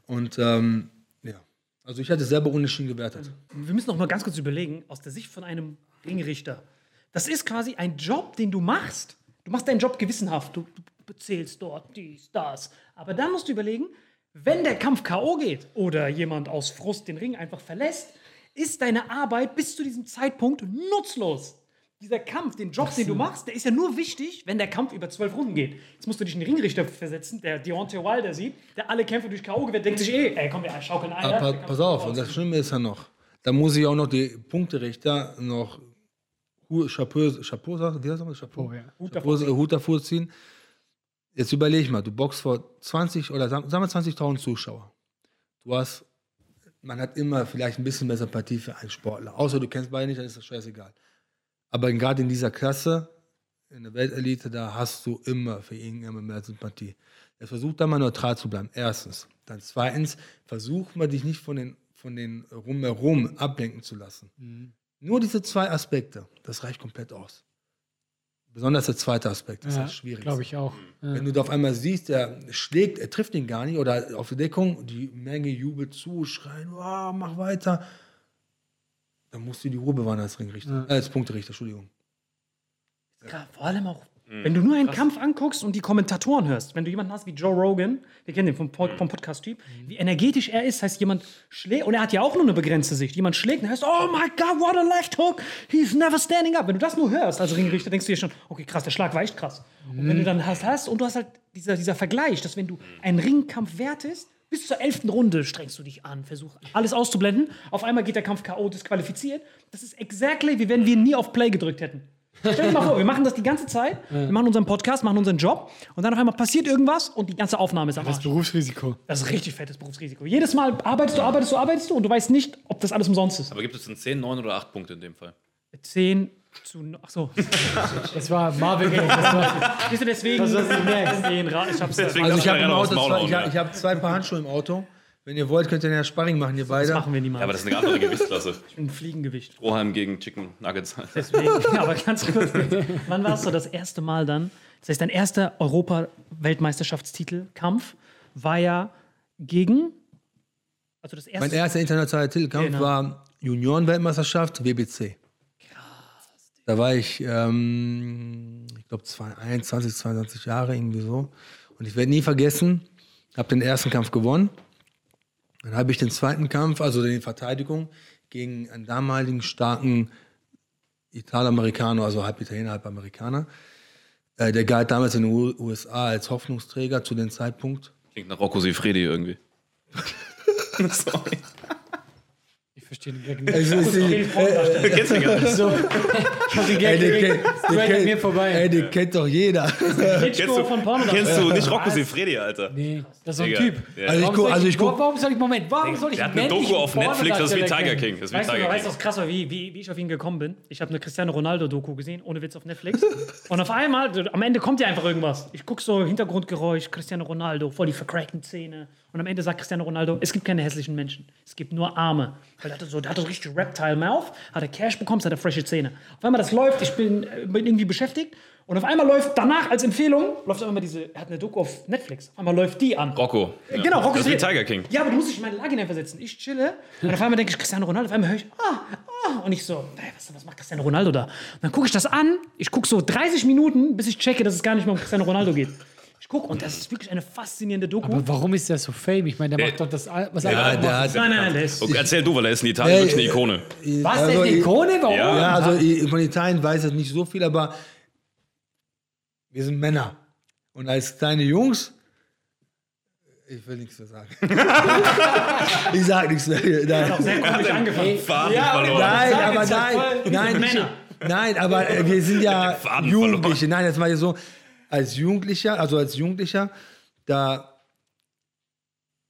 Und ähm, ja, also ich hatte selber unentschieden gewertet. Wir müssen noch mal ganz kurz überlegen, aus der Sicht von einem Ringrichter. Das ist quasi ein Job, den du machst. Du machst deinen Job gewissenhaft. Du, du bezählst dort dies, das. Aber dann musst du überlegen, wenn der Kampf K.O. geht oder jemand aus Frust den Ring einfach verlässt, ist deine Arbeit bis zu diesem Zeitpunkt nutzlos. Dieser Kampf, den Job, den du machst, der ist ja nur wichtig, wenn der Kampf über zwölf Runden geht. Jetzt musst du dich einen Ringrichter versetzen, der Deontay Wilder sieht, der alle Kämpfe durch K.O. gewinnt, denkt sich eh, ey, komm, wir schaukeln ein. Aber ja, pa der Kampf pass auf, und das Schlimme ist ja noch, da muss ich auch noch die Punkterichter noch Chapeau, Chapeau, sagt- wie heißt das? Chapeau, Oh, ja. Hut Chapeau, davor Hut davor ziehen. Jetzt überleg mal, du boxst vor 20 oder sagen sagen wir 20.000 Zuschauer. Du hast, man hat immer vielleicht ein bisschen mehr Sympathie für einen Sportler. Außer du kennst beide nicht, dann ist das scheißegal. Aber gerade in dieser Klasse, in der Weltelite, da hast du immer für ihn immer mehr Sympathie. Jetzt versuch da mal neutral zu bleiben. Erstens. Dann zweitens, versuch mal dich nicht von den, von den rumherum ablenken zu lassen. Nur diese zwei Aspekte, das reicht komplett aus. Besonders der zweite Aspekt, das ist Ja, das Schwierigste. Glaube ich auch. Ja. Wenn du da auf einmal siehst, der schlägt, er trifft ihn gar nicht oder auf die Deckung, die Menge jubelt zu, schreien, wow, mach weiter. Dann musst du die Ruhe bewahren als Ringrichter, äh, als Punkterichter, Entschuldigung. Ja, vor allem auch, wenn du nur einen Kampf anguckst und die Kommentatoren hörst, wenn du jemanden hast wie Joe Rogan, wir kennen den vom, Pod- vom Podcast-Typ, wie energetisch er ist, heißt jemand schlägt, und er hat ja auch nur eine begrenzte Sicht, jemand schlägt und heißt, oh my God, what a left hook, he's never standing up. Wenn du das nur hörst als Ringrichter, denkst du dir schon, okay, krass, der Schlag war echt krass. Und wenn du dann hast, hast und du hast halt dieser, dieser Vergleich, dass wenn du einen Ringkampf wertest, bis zur elften Runde strengst du dich an, versuch alles auszublenden. Auf einmal geht der Kampf K.O. disqualifiziert. Das ist exactly, wie wenn wir nie auf Play gedrückt hätten. Stell dir mal vor, wir machen das die ganze Zeit, wir machen unseren Podcast, machen unseren Job und dann auf einmal passiert irgendwas und die ganze Aufnahme ist am Das Arsch. Berufsrisiko. Das ist richtig fettes Berufsrisiko. Jedes Mal arbeitest du, arbeitest du, arbeitest du und du weißt nicht, ob das alles umsonst ist. Aber gibt es denn 10, 9 oder 8 Punkte in dem Fall? 10 zu. Ach so. Das war Marvel Game. Das war, Siehst du, deswegen. Das hast du gemerkt. 10 Ra- Ich hab's Deswegen Also ich habe im ja Auto zwei, ich, ja. ich hab zwei Paar Handschuhe im Auto. Wenn ihr wollt, könnt ihr ja Sparring machen, ihr beide. Das machen wir Ja, niemals. aber das ist eine andere Gewichtsklasse. ein Fliegengewicht. Strohhalm gegen Chicken Nuggets. Deswegen, ja, aber ganz kurz. Wann war es so das erste Mal dann? Das heißt, dein erster Europa-Weltmeisterschaftstitel-Kampf war ja gegen. Also das erste. Mein erster internationaler Titelkampf Genau. war Junioren-Weltmeisterschaft, WBC. Da war ich, ähm, ich glaube, 21, 22 Jahre, irgendwie so. Und ich werde nie vergessen, habe den ersten Kampf gewonnen. Dann habe ich den zweiten Kampf, also die Verteidigung, gegen einen damaligen starken Italamerikaner, also halb Italiener, halb Amerikaner. Äh, der galt damals in den U- USA als Hoffnungsträger zu dem Zeitpunkt. Klingt nach Rocco Sifredi irgendwie. Sorry. Ich verstehe den Gag nicht. Also, Kennst du den gar nicht? So, ich hab den Ey, Gag den, den straight an kennt, mir vorbei. ey, den kennt doch jeder. Hitchcock du- von Porno. Kennst du nicht Rocco Sifredi, Alter? Nee, das ist so ein Typ. Also ich Warum guck- soll also ich guck- warum soll ich, Moment, warum soll ich Der hat eine Doku auf Netflix, das ist wie Tiger? King. Das ist wie Weißt du, weißt was krass war, wie, wie, wie ich auf ihn gekommen bin? Ich habe eine Cristiano Ronaldo-Doku gesehen, ohne Witz auf Netflix. Und auf einmal, am Ende kommt ja einfach irgendwas. Ich gucke so Hintergrundgeräusch, Cristiano Ronaldo, voll die vercrackten Zähne. Und am Ende sagt Cristiano Ronaldo, es gibt keine hässlichen Menschen. Es gibt nur Arme. Weil der hatte so, der hatte so richtig Reptile Mouth, hat er Cash bekommen, hat er frische Zähne. Auf einmal das läuft, ich bin, äh, bin irgendwie beschäftigt. Und auf einmal läuft danach als Empfehlung, läuft auf einmal diese, er hat eine Doku auf Netflix. Auf einmal läuft die an. Rocco. Ja. Genau, Rocco Das ist wie. Tiger King. Ja, aber du musst dich in meine Lage hineinversetzen. Ich chille und auf einmal denke ich, Cristiano Ronaldo, auf einmal höre ich, ah, ah, und ich so, hey, was, was macht Cristiano Ronaldo da? Und dann gucke ich das an, ich gucke so 30 Minuten, bis ich checke, dass es gar nicht mehr um Cristiano Ronaldo geht. Ich gucke und das ist wirklich eine faszinierende Doku. Aber warum ist der so fame? Ich meine, der macht doch das, was Ja, alle der hat, nein, nein, nein, der ist. Okay, erzähl du, weil er ist in Italien Ey, wirklich eine Ikone. Was, der also, eine Ikone? Warum? Ja. Ja, also ich- von Italien weiß ich nicht so viel, aber wir sind Männer. Und als kleine Jungs, ich will nichts mehr sagen. ich sag nichts mehr. Nein, Sehr komisch angefangen. Ja, aber- verloren. nein aber nein, voll- nein, nein, aber äh, wir sind ja Jugendliche. Nein, jetzt mal so, als Jugendlicher, also als Jugendlicher, da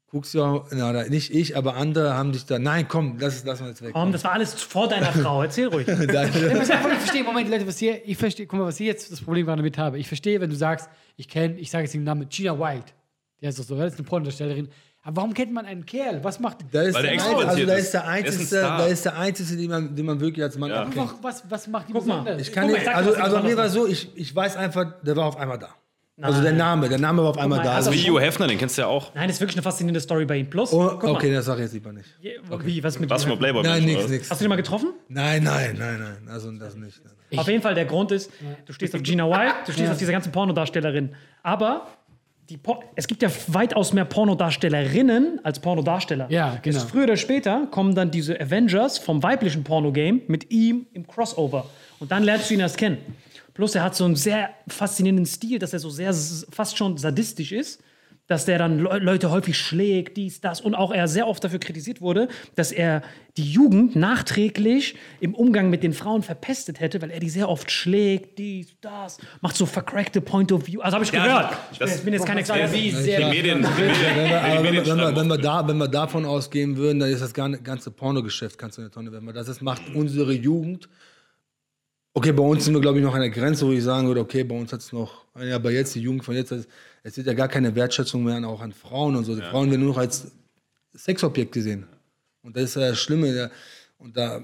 guckst du auch, na, nicht ich, aber andere haben dich da, nein, komm, lass, lass mal jetzt weg. Komm, das war alles vor deiner Frau. Erzähl ruhig. Ich muss einfach nicht verstehen, Moment, Leute, was hier, ich verstehe, guck mal, was ich jetzt das Problem gerade damit habe. Ich verstehe, wenn du sagst, ich kenne, ich sage jetzt den Namen Gina White. Die heißt doch so, das ist eine Pornodarstellerin. Aber warum kennt man einen Kerl? Was macht. Da ist Weil der der, ein- also da ist. ist der Er ist ein einzige, Star. da ist der einzige, den man, den man wirklich als Mann Ja. erkennt. Was, was macht die Guck mal. Ich kann Guck mal, nicht, ich also, was also ich mir war so, ich, ich weiß einfach, der war auf einmal da. Also Nein. der Name, der Name war auf einmal mal, da. also- Wie Hugh Hefner, den kennst du ja auch. Nein, das ist wirklich eine faszinierende Story bei ihm. Plus, oh, guck mal. okay, das sag ich jetzt lieber nicht. Wie, was mit Warst du mal Playboy? Nein, nichts, oder? nichts. Hast du den mal getroffen? Nein, nein, nein, nein. Also das nicht. Auf jeden Fall, der Grund ist, du stehst auf Gina Wild, du stehst auf diese ganzen Pornodarstellerinnen. Aber die Por es gibt ja weitaus mehr Pornodarstellerinnen als Pornodarsteller. Ja, genau. Früher oder später kommen dann diese Avengers vom weiblichen Pornogame mit ihm im Crossover. Und dann lernst du ihn erst kennen. Plus, er hat so einen sehr faszinierenden Stil, dass er so sehr fast schon sadistisch ist. Dass der dann Le Leute häufig schlägt, dies, das. Und auch er sehr oft dafür kritisiert wurde, dass er die Jugend nachträglich im Umgang mit den Frauen verpestet hätte, weil er die sehr oft schlägt, dies, das. Macht so vercrackte Point of View. Also habe ich Ja, gehört. das- ich bin jetzt kein Experte. Wie Die sehr. Medien. Die Wenn wir, Medien, wenn, wir, davon ausgehen würden, dann ist das gan- ganze Pornogeschäft kannst du eine Tonne. Wenn das ist, macht unsere Jugend. Okay, bei uns sind wir, glaube ich, noch an der Grenze, wo ich sagen würde, okay, bei uns hat es noch, ja, aber jetzt die Jugend von jetzt, es es wird ja gar keine Wertschätzung mehr an- auch an Frauen und so. Die Frauen werden nur noch als Sexobjekt gesehen. Und das ist ja das Schlimme. Ja. Und da,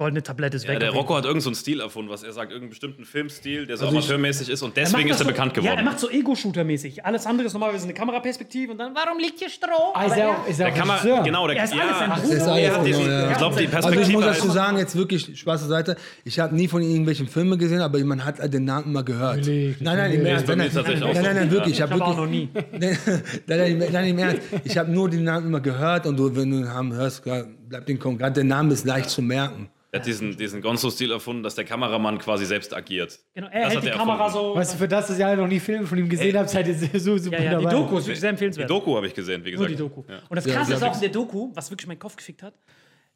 Goldene Tablette ist Ja, weg. der Rocco hat irgendeinen so einen Stil erfunden, was er sagt, irgendeinen bestimmten Filmstil, der so Also ich- amateurmäßig ist und Er deswegen macht ist er das bekannt so, Ja, er geworden. macht so Ego-Shooter-mäßig. Alles andere ist normalerweise eine Kameraperspektive und dann, warum liegt hier Stroh? Ah, ist er er- auch, ist er Der Regisseur? genau, der Er ist alles ein ja, Bruder. Ist er alles hat diesen, genau, ja. ich glaube, die Also ich Perspektive muss dazu sagen, jetzt wirklich Spaß zur Seite, ich habe nie von irgendwelchen Filmen gesehen, aber man hat den Namen mal gehört. Nein, nein, im. Ernst. Nein, nein, ist tatsächlich auch nein, nein, so. nein, wirklich. Ich Ich habe auch noch nie. Nein, nein, nein, nein, im Ernst. Ich habe nur den Namen immer gehört und du, wenn du den Namen hörst, bleibt den der Name ist leicht zu merken. Er hat diesen, diesen Gonzo-Stil erfunden, dass der Kameramann quasi selbst agiert. Genau, er Das hält hat die er Kamera erfunden. so. Weißt du, für das, dass ihr alle noch nie Filme von ihm gesehen habt, seid ihr so super ja, ja, die dabei. Doku ist wirklich sehr Die empfehlenswert. Doku habe ich gesehen, wie Nur gesagt. die Doku. Ja. Und das Ja, Krasse ist auch in der Doku, was wirklich meinen Kopf gefickt hat.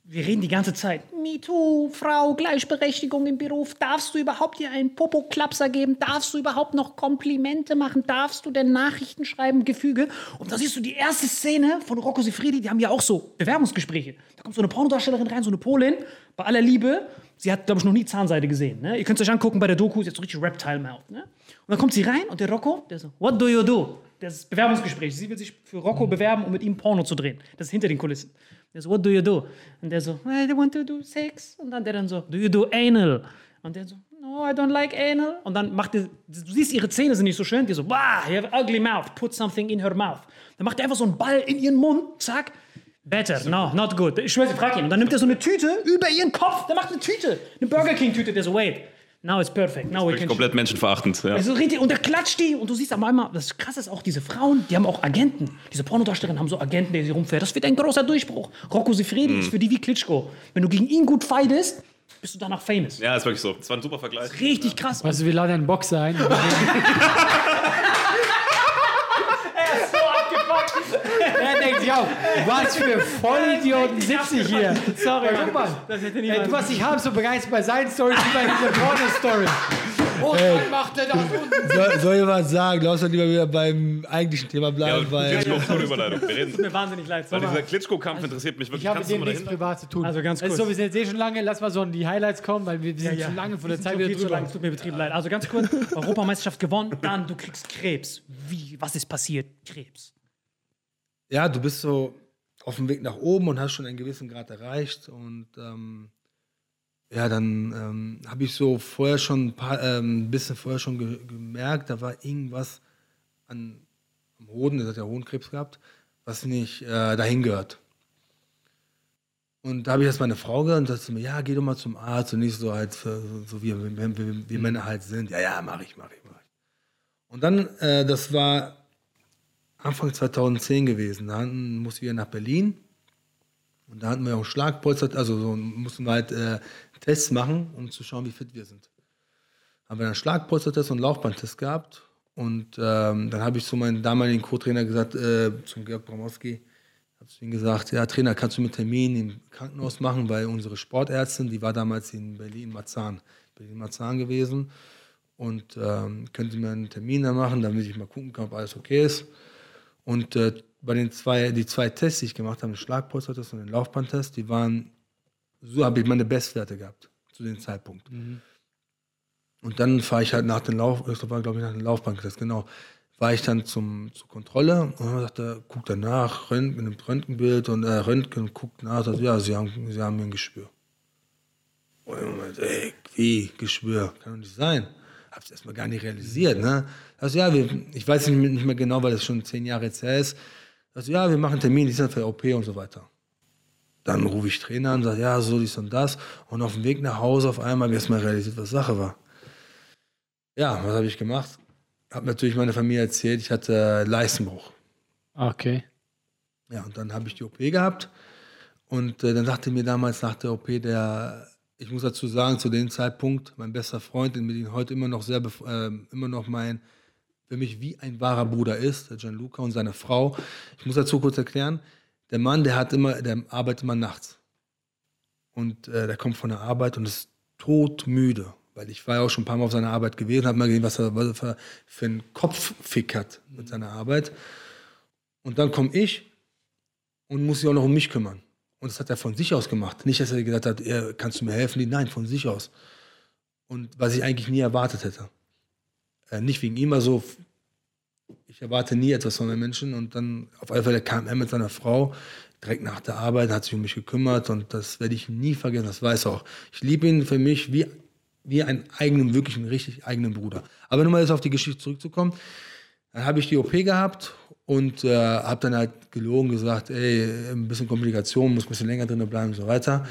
Wir reden die ganze Zeit. MeToo, Frau, Gleichberechtigung im Beruf. Darfst du überhaupt dir einen Popo-Klapser geben? Darfst du überhaupt noch Komplimente machen? Darfst du denn Nachrichten schreiben, Gefüge? Und da siehst du die erste Szene von Rocco Sifredi, die haben ja auch so Bewerbungsgespräche. Da kommt so eine Pornodarstellerin rein, so eine Polin, bei aller Liebe. Sie hat, glaube ich, noch nie Zahnseide gesehen. Ne? Ihr könnt es euch angucken bei der Doku, sie hat so richtig Reptile-Mouth. Ne? Und dann kommt sie rein und der Rocco, der so, what do you do? Das Bewerbungsgespräch. Sie will sich für Rocco bewerben, um mit ihm Porno zu drehen. Das ist hinter den Kulissen. Der so, what do you do? Und der so, I want to do sex. Und dann der dann so, do you do anal? Und der so, no, I don't like anal. Und dann macht er, du siehst, ihre Zähne sind nicht so schön. Die so, wow, you have an ugly mouth, put something in her mouth. Dann macht er einfach so einen Ball in ihren Mund, zack. Better, no, not good. Ich schwöre, sie fragt ihn. Und dann nimmt er so eine Tüte über ihren Kopf. Der macht eine Tüte, eine Burger King-Tüte. Der so, wait, now it's perfect. Now we Wirklich can komplett menschenverachtend. Ja. also richtig, und er klatscht die und du siehst aber einmal, das krasse ist auch, diese Frauen, die haben auch Agenten. Diese Pornodarstellerinnen haben so Agenten, der sie rumfährt. Das wird ein großer Durchbruch. Rocco Sifredi ist für die wie Klitschko. Wenn du gegen ihn gut fightest, bist du danach famous. ja, ist wirklich so. Das war ein super Vergleich. Richtig krass. Weißt du, wir laden einen Boxer ein. auch, was für Vollidioten sitze ich hier. Sorry, Ja, guck mal. Das hätte Ey, du warst nicht halb so begeistert bei seinen Stories wie bei dieser Porno-Story. Und dann macht er das unten. Soll, soll ich was sagen? Lass uns lieber wieder beim eigentlichen Thema Ja, bleiben, und weil. Klitschko, gute Überleitung. Wir reden. Tut mir wahnsinnig leid. Weil dieser. Klitschko-Kampf interessiert mich wirklich. Ich habe mit dem nichts dahin? privat zu tun. Also ganz ist kurz. so, wir sind jetzt eh schon lange. Lass mal so in die Highlights kommen, weil wir, wir sind Ja, schon lange von der Zeit wieder drüber. lang. Es tut mir betrieben leid. Also ganz kurz, Europameisterschaft gewonnen, dann du kriegst Krebs. Wie, was ist passiert? Krebs. Ja, du bist so auf dem Weg nach oben und hast schon einen gewissen Grad erreicht. Und ähm, ja, dann ähm, habe ich so vorher schon ein paar, ähm, bisschen vorher schon ge gemerkt, da war irgendwas an, am Hoden, das hat ja Hodenkrebs gehabt, was nicht äh, dahin gehört. Und da habe ich erst meine Frau gehört und sagte mir, ja, geh doch mal zum Arzt und nicht so halt, für, so wie wir, wir, wir Männer halt sind. Ja, ja, mach ich, mach ich, mach ich. Und dann, äh, das war Anfang 2010 gewesen. Da mussten wir nach Berlin. Und da hatten wir auch Schlagpolster, also so, mussten wir halt äh, Tests machen, um zu schauen, wie fit wir sind. Haben wir einen Schlagpolstertest und Laufbandtest gehabt. Und ähm, dann habe ich zu meinem damaligen Co-Trainer gesagt, äh, zum Georg Bramowski, habe zu ihm gesagt, ja Trainer, kannst du mir einen Termin im Krankenhaus machen, weil unsere Sportärztin, die war damals in Berlin-Marzahn, Berlin-Marzahn gewesen. Und ähm, können Sie mir einen Termin da machen, damit ich mal gucken kann, ob alles okay ist. Und äh, bei den zwei, die zwei Tests, die ich gemacht habe, den Schlagpolstertest und den Laufbandtest, die waren, so habe ich meine Bestwerte gehabt zu dem Zeitpunkt. Und dann fahre ich halt nach dem Lauf, das war glaube ich nach dem Laufbandtest, genau, war ich dann zum, zur Kontrolle und dann sagt er, guckt danach, Röntgen, nimmt Röntgenbild und äh, Röntgen guckt nach, sagt, ja, sie haben, sie haben ein Geschwür. Und ich meinte, ey, wie Geschwür? Kann doch nicht sein. Hab's erstmal gar nicht realisiert, ne? Also ja, wir, ich weiß nicht, mehr- genau, weil das schon zehn Jahre jetzt her ist. Also ja, wir machen Termin, die sind für OP und so weiter. Dann rufe ich Trainer an und sage, ja, so dies und das. Und auf dem Weg nach Hause auf einmal habe ich erstmal realisiert, was Sache war. Ja, was habe ich gemacht? Habe natürlich meine Familie erzählt, ich hatte Leistenbruch. Okay. Ja, und dann habe ich die OP gehabt. Und äh, dann sagte mir damals nach der OP der, ich muss dazu sagen, zu dem Zeitpunkt, mein bester Freund, den mit ihm heute immer noch sehr, ähm, immer noch mein, für mich wie ein wahrer Bruder ist, der Gianluca und seine Frau. Ich muss dazu kurz erklären, der Mann, der hat immer, der arbeitet immer nachts. Und äh, der kommt von der Arbeit und ist todmüde. Weil ich war ja auch schon ein paar Mal auf seiner Arbeit gewesen, habe mal gesehen, was er, was er für, einen Kopffick hat mit seiner Arbeit. Und dann komme ich und muss sich auch noch um mich kümmern. Und das hat er von sich aus gemacht. Nicht, dass er gesagt hat, kannst du mir helfen? Nein, von sich aus. Und was ich eigentlich nie erwartet hätte. Äh, nicht wegen ihm, also ich erwarte nie etwas von einem Menschen. Und dann auf alle Fälle kam er mit seiner Frau direkt nach der Arbeit, hat sich um mich gekümmert und das werde ich nie vergessen, das weiß er auch. Ich liebe ihn für mich wie, wie einen eigenen, wirklich einen richtig eigenen Bruder. Aber nur mal jetzt auf die Geschichte zurückzukommen. Dann habe ich die OP gehabt und äh, habe dann halt gelogen gesagt, ey, ein bisschen Komplikation, muss ein bisschen länger drin bleiben und so weiter.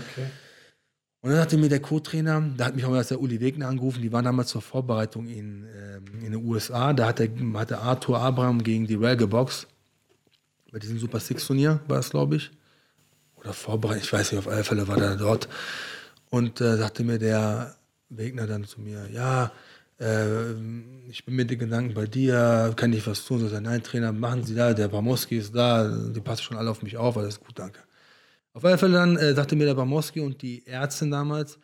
Und dann sagte mir der Co-Trainer, da hat mich auch erst der Uli Wegner angerufen, die waren damals zur Vorbereitung in, ähm, in den USA. Da hat der, hat Arthur Abraham gegen die Rail geboxt. Bei diesem Super Six-Turnier war es, glaube ich. Oder Vorbereitung, ich weiß nicht, auf alle Fälle war der dort. Und äh, sagte mir der Wegner dann zu mir, ja, äh, ich bin mit den Gedanken bei dir, kann ich was tun? So, nein, Trainer, machen Sie da, der Bramoski ist da, die passen schon alle auf mich auf, alles gut, danke. Auf alle Fälle dann äh, sagte mir der Bramoski und die Ärztin damals,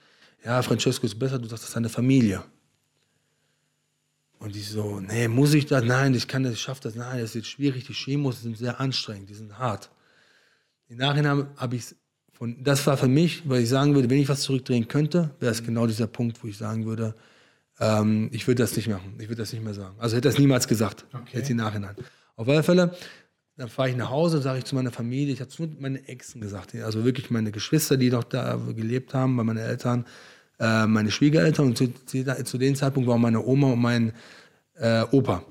ja, Francesco ist besser, du sagst, das ist deine Familie. Und ich so, nee, muss ich das? Nein, ich kann das, ich schaff das. Nein, das ist jetzt schwierig. Die Chemos sind sehr anstrengend, die sind hart. Im Nachhinein habe ich von, das war für mich, weil ich sagen würde, wenn ich was zurückdrehen könnte, wäre es genau dieser Punkt, wo ich sagen würde, ähm, ich würde das nicht machen. Ich würde das nicht mehr sagen. Also hätte das niemals gesagt, jetzt im Nachhinein. Auf alle Fälle, dann fahre ich nach Hause, sage ich zu meiner Familie, ich habe es nur meine Exen gesagt, also wirklich meine Geschwister, die noch da gelebt haben, bei meinen Eltern, äh, meine Schwiegereltern und zu, zu, dem Zeitpunkt war meine Oma und mein äh, Opa.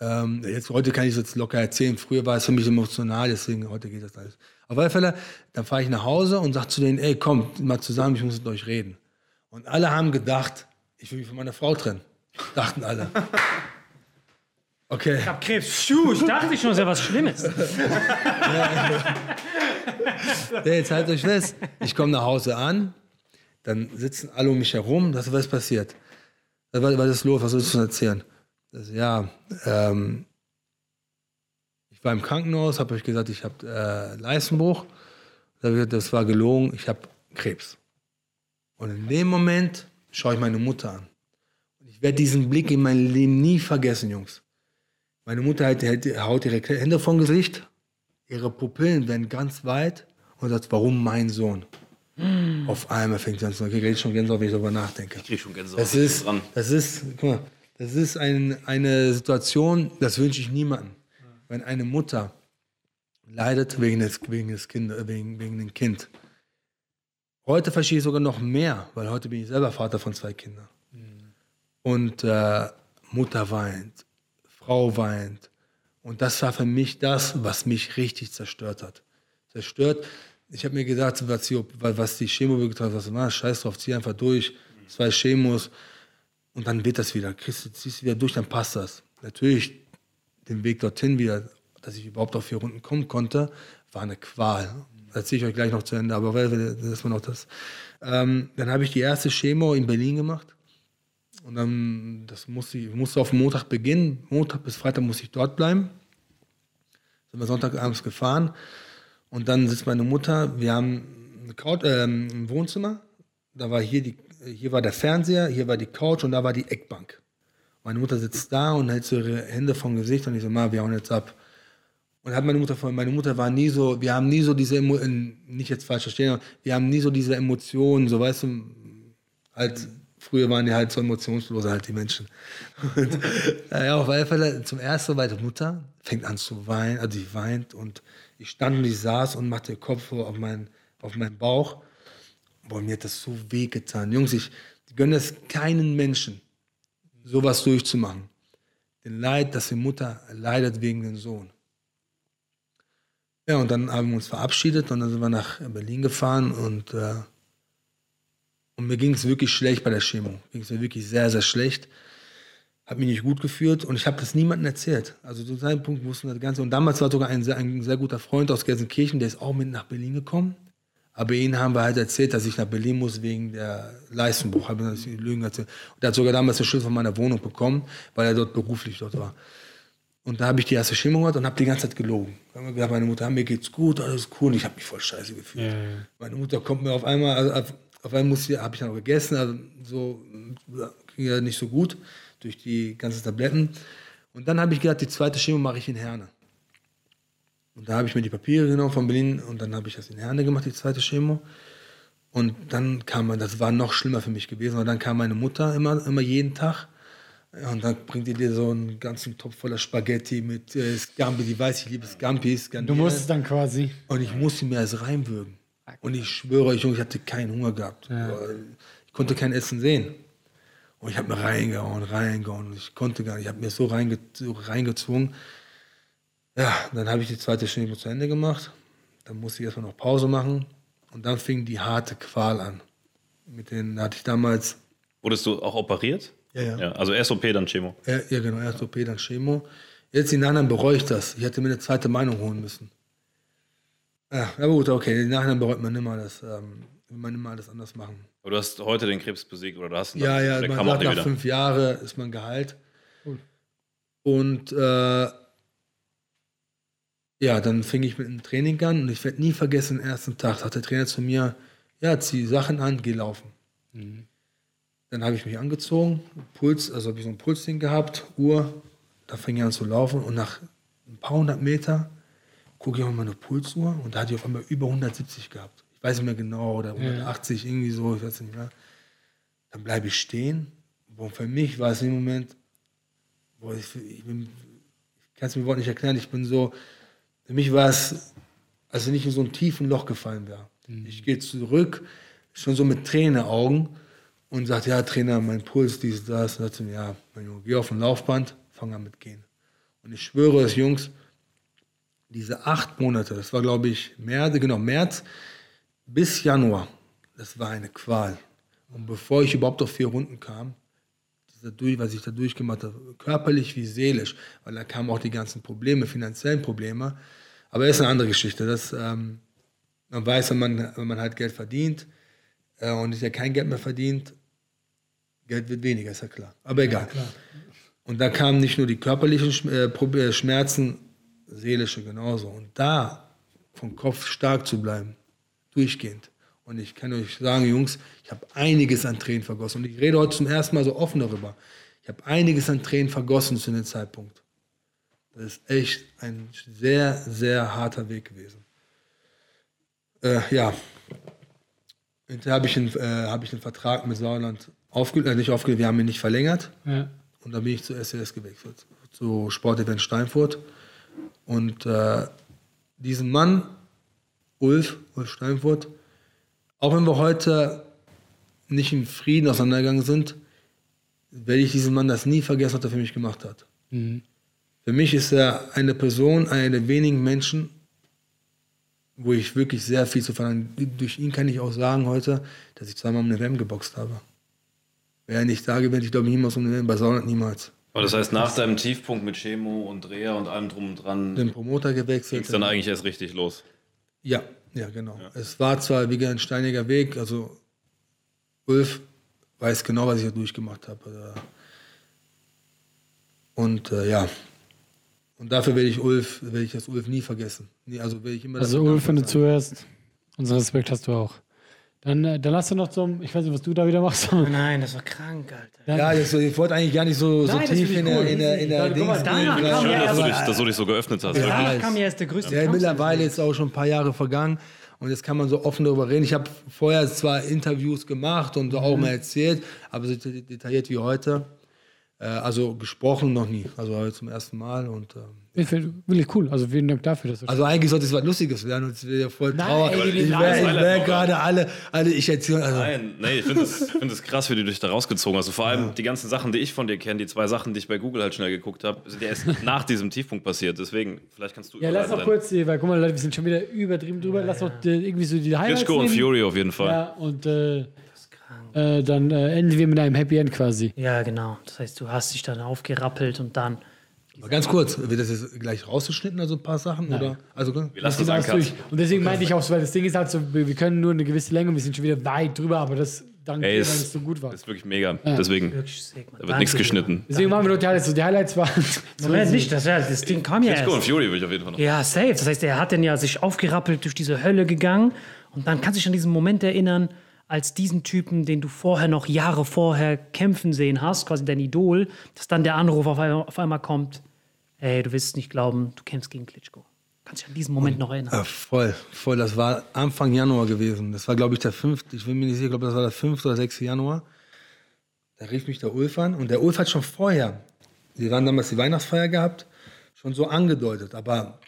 Ähm, jetzt, heute kann ich es jetzt locker erzählen. Früher war es für mich emotional, deswegen heute geht das alles. Auf alle Fälle, dann fahre ich nach Hause und sage zu denen, ey, kommt mal zusammen, ich muss mit euch reden. Und alle haben gedacht, ich will mich von meiner Frau trennen. Dachten alle. Okay. Ich hab Krebs. Pfiuh, ich dachte schon, ist ja was Schlimmes. Nee, jetzt haltet euch fest. Ich komme nach Hause an, dann sitzen alle um mich herum. Das, was ist passiert? Was, was ist los? Was sollst du erzählen? Das, ja, ähm, ich war im Krankenhaus, habe euch gesagt, ich habe äh, Leistenbruch. Das war gelogen, ich habe Krebs. Und in dem Moment schaue ich meine Mutter an. Und ich werde diesen Blick in meinem Leben nie vergessen, Jungs. Meine Mutter hält, hält, haut ihre Hände vom Gesicht, ihre Pupillen werden ganz weit und sagt, warum mein Sohn? Auf einmal fängt sie an zu sagen, ich kriege schon Gänsehaut, wenn ich darüber nachdenke. Ich krieg schon Gänsehaut. Das ist, dran. das ist, guck mal, das ist ein, eine Situation, das wünsche ich niemandem. Wenn eine Mutter leidet wegen des, wegen des kind, wegen, wegen dem Kind. Heute verstehe ich sogar noch mehr, weil heute bin ich selber Vater von zwei Kindern. Und äh, Mutter weint, Frau weint. Und das war für mich das, was mich richtig zerstört hat. Zerstört. Ich habe mir gedacht, was die, was die Chemo getan hat, was war, scheiß drauf, zieh einfach durch. Zwei Chemos. Und dann wird das wieder. Kriegst ziehst du wieder durch, dann passt das. Natürlich, den Weg dorthin wieder, dass ich überhaupt auf vier Runden kommen konnte, war eine Qual. Das erzähle ich euch gleich noch zu Ende, aber das ist mir noch das. Ähm, dann habe ich die erste Chemo in Berlin gemacht. Und dann, das musste ich musste auf Montag beginnen. Montag bis Freitag musste ich dort bleiben. Sind wir Sonntagabends gefahren. Und dann sitzt meine Mutter, wir haben eine Couch, ähm, ein Wohnzimmer. Da war hier, die, hier war der Fernseher, hier war die Couch und da war die Eckbank. Meine Mutter sitzt da und hält so ihre Hände vom Gesicht und ich so, Ma, wir hauen jetzt ab. Und hat meine Mutter von, meine Mutter war nie so, wir haben nie so diese, Emo nicht jetzt falsch verstehen, wir haben nie so diese Emotionen, so weißt du, halt früher waren die halt so emotionsloser halt die Menschen. Und, naja, auf jeden Fall zum ersten Mal, meine Mutter fängt an zu weinen, also die weint und ich stand und ich saß und machte den Kopf so auf meinen, auf meinen Bauch. Boah, mir hat das so weh getan. Jungs, ich gönne es keinen Menschen, sowas durchzumachen. Den Leid, dass die Mutter leidet wegen dem Sohn. Ja, und dann haben wir uns verabschiedet und dann sind wir nach Berlin gefahren und, äh, und mir ging es wirklich schlecht bei der Chemo. Ging es mir wirklich sehr, sehr schlecht. Hat mich nicht gut gefühlt und ich habe das niemandem erzählt. Also zu seinem Punkt wussten das Ganze. Und damals war sogar ein sehr, ein sehr guter Freund aus Gelsenkirchen, der ist auch mit nach Berlin gekommen. Aber ihnen haben wir halt erzählt, dass ich nach Berlin muss wegen der Leistungsbruch. Habe ich Lügen erzählt. Und er hat sogar damals den Schlüssel von meiner Wohnung bekommen, weil er dort beruflich dort war. Und da habe ich die erste Chemo gehabt und habe die ganze Zeit gelogen. Da gesagt, meine Mutter, mir geht's gut, alles cool. Und ich habe mich voll scheiße gefühlt. Ja, ja. Meine Mutter kommt mir auf einmal, also auf, einmal muss ich, habe ich dann auch gegessen, also so ging ja nicht so gut durch die ganzen Tabletten. Und dann habe ich gedacht, die zweite Chemo mache ich in Herne. Und da habe ich mir die Papiere genommen von Berlin und dann habe ich das in Herne gemacht, die zweite Chemo. Und dann kam man, das war noch schlimmer für mich gewesen, weil dann kam meine Mutter immer, immer jeden Tag. Und dann bringt die dir so einen ganzen Topf voller Spaghetti mit äh, Scampi, die weiß, ich liebe Scampis. Du musst dann quasi. Und ich musste mir das reinwürgen. Und ich schwöre euch, ich hatte keinen Hunger gehabt. Ich konnte kein Essen sehen. Und ich habe mir reingehauen, reingehauen. Ich konnte gar nicht. Ich habe mir so, reinge so reingezwungen. Ja, dann habe ich die zweite Chemo zu Ende gemacht. Dann musste ich erstmal noch Pause machen. Und dann fing die harte Qual an. Mit denen hatte ich damals, Wurdest du auch operiert? ja, ja, Ja, also erst OP, dann Chemo. ja, ja genau, erst OP, dann Chemo. Jetzt in Nachhinein bereue ich das. Ich hätte mir eine zweite Meinung holen müssen. Ja, aber gut, okay, in Nachhinein bereut man immer das, ähm, will man immer alles anders machen. Aber du hast heute den Krebs besiegt oder du hast ihn Ja, dann- ja, man sagt, nach wieder. fünf Jahren ist man geheilt. Und äh, ja, dann fing ich mit dem Training an und ich werde nie vergessen, den ersten Tag sagt der Trainer zu mir, ja, zieh Sachen an, geh laufen. Dann habe ich mich angezogen, Puls, also habe ich so ein Pulsding gehabt, Uhr, da fing ich an zu laufen und nach ein paar hundert Meter gucke ich auf meine Pulsuhr und da hatte ich auf einmal über 170 gehabt. Ich weiß nicht mehr genau, oder 180, irgendwie so, ich weiß nicht mehr. Dann bleibe ich stehen. Boah, für mich war es im Moment, boah, ich, ich, bin, ich kann es mir Wort nicht erklären, ich bin so, für mich war es, als wenn ich in so ein tiefen Loch gefallen wäre. Ich gehe zurück, schon so mit Tränen in den Augen und sagt, ja, Trainer, mein Puls, dies, das. Und sagt zu mir, ja, mein Junge, geh auf ein Laufband, fang an mit gehen. Und ich schwöre es, Jungs, diese acht Monate, das war, glaube ich, März, genau, März bis Januar, das war eine Qual. Und bevor ich überhaupt auf vier Runden kam, durch, was ich da durchgemacht habe, körperlich wie seelisch, weil da kamen auch die ganzen Probleme, finanziellen Probleme. Aber das ist eine andere Geschichte. Das, ähm, man weiß, wenn man, wenn man halt Geld verdient äh, und ich ja kein Geld mehr verdient, Geld wird weniger, ist ja klar. Aber egal. Und da kamen nicht nur die körperlichen äh, äh, Schmerzen, seelische genauso. Und da vom Kopf stark zu bleiben, durchgehend. Und ich kann euch sagen, Jungs, ich habe einiges an Tränen vergossen. Und ich rede heute zum ersten Mal so offen darüber. Ich habe einiges an Tränen vergossen zu dem Zeitpunkt. Das ist echt ein sehr, sehr harter Weg gewesen. Äh, ja. Hinterher habe ich, einen, äh, hab ich einen Vertrag mit Sauerland aufgelöst, äh, nicht aufgelöst, wir haben ihn nicht verlängert. Ja. Und dann bin ich zu SES gewechselt, zu Sportevent Steinfurt. Und äh, diesen Mann, Ulf, Ulf Steinfurt, auch wenn wir heute nicht im Frieden auseinandergegangen sind, werde ich diesen Mann das nie vergessen, was er für mich gemacht hat. Für mich ist er eine Person, einer der wenigen Menschen, wo ich wirklich sehr viel zu verlangen. Durch ihn kann ich auch sagen heute, dass ich zweimal um eine WM geboxt habe. Wäre er nicht da gewesen, ich glaube niemals um eine WM, bei Sauerland niemals. Aber das heißt, nach deinem Tiefpunkt mit Chemo und Dreher und allem drum und dran Den Promoter ging gewechselt. es dann eigentlich erst richtig los. Ja, ja, genau. Es war zwar wie ein steiniger Weg, also Ulf weiß genau, was ich da durchgemacht habe. Und äh, ja, und dafür werde ich Ulf, werde ich das Ulf nie vergessen. Nie, also werde ich immer Also Ulf, wenn du zuhörst, unseren Respekt hast du auch. Dann, äh, dann lass du noch zum, ich weiß nicht, was du da wieder machst. Nein, das war krank, Alter. Ja, das, ich wollte eigentlich gar nicht so, so Nein, tief in cool. in der, in der Dings danach kam ja dass, du dich, dass du dich so geöffnet hast. Ja, wirklich. Danach kam ja erst der größte Ja, mittlerweile ist auch schon ein paar Jahre vergangen. Und jetzt kann man so offen darüber reden. Ich habe vorher zwar Interviews gemacht und auch mal erzählt, aber so det- detailliert wie heute. Äh, also gesprochen noch nie. Also heute zum ersten Mal. Und, ähm, Ich finde wirklich cool. Also vielen Dank dafür. Dass du also eigentlich sollte es was Lustiges werden und es wäre ja voll Nein, Trauer. ey, ich wäre gerade alle, alle, ich erzähle, also, Nein, nee, ich finde es find das krass, wie du dich da rausgezogen hast. Und vor allem die ganzen Sachen, die ich von dir kenne, die zwei Sachen, die ich bei Google halt schnell geguckt habe, sind ja erst nach diesem Tiefpunkt passiert. Deswegen, vielleicht kannst du ja, lass noch überleiten. kurz, weil guck mal, Leute, wir sind schon wieder übertrieben drüber. Lass doch äh, irgendwie so die Highlights Klitschko und. Fury auf jeden Fall. Ja, und äh, äh, dann äh, enden wir mit einem Happy End quasi. Ja, genau. Das heißt, du hast dich dann aufgerappelt und dann. Aber ganz kurz, wird das jetzt gleich rausgeschnitten, also ein paar Sachen? Oder? Also, Wir Das lassen das ancut. durch. Und deswegen meinte ich auch so, weil das Ding ist halt so, wir, können nur eine gewisse Länge und wir sind schon wieder weit drüber, aber das dank Ey, weil es so gut war. ist wirklich mega. Deswegen, da wird Danke nichts geschnitten. Deswegen machen wir doch die Highlights. So, die Highlights waren. Moment, nicht, das, ja, das Ding kam ja Klitschko und. Fury will ich auf jeden Fall noch. Ja, safe. Das heißt, er hat dann ja sich aufgerappelt durch diese Hölle gegangen und dann kannst du dich an diesen Moment erinnern, als diesen Typen, den du vorher noch Jahre vorher kämpfen sehen hast, quasi dein Idol, dass dann der Anruf auf einmal, auf einmal kommt, ey, du wirst es nicht glauben, du kämpfst gegen Klitschko. Kannst dich an diesen Moment noch erinnern? Ja, voll, voll. Das war Anfang Januar gewesen. Das war, glaube ich, der fünfte, ich bin mir nicht sicher, ich glaube, das war der 5. oder 6. Januar. Da rief mich der Ulf an und der Ulf hat schon vorher, wir waren damals die Weihnachtsfeier gehabt, schon so angedeutet, aber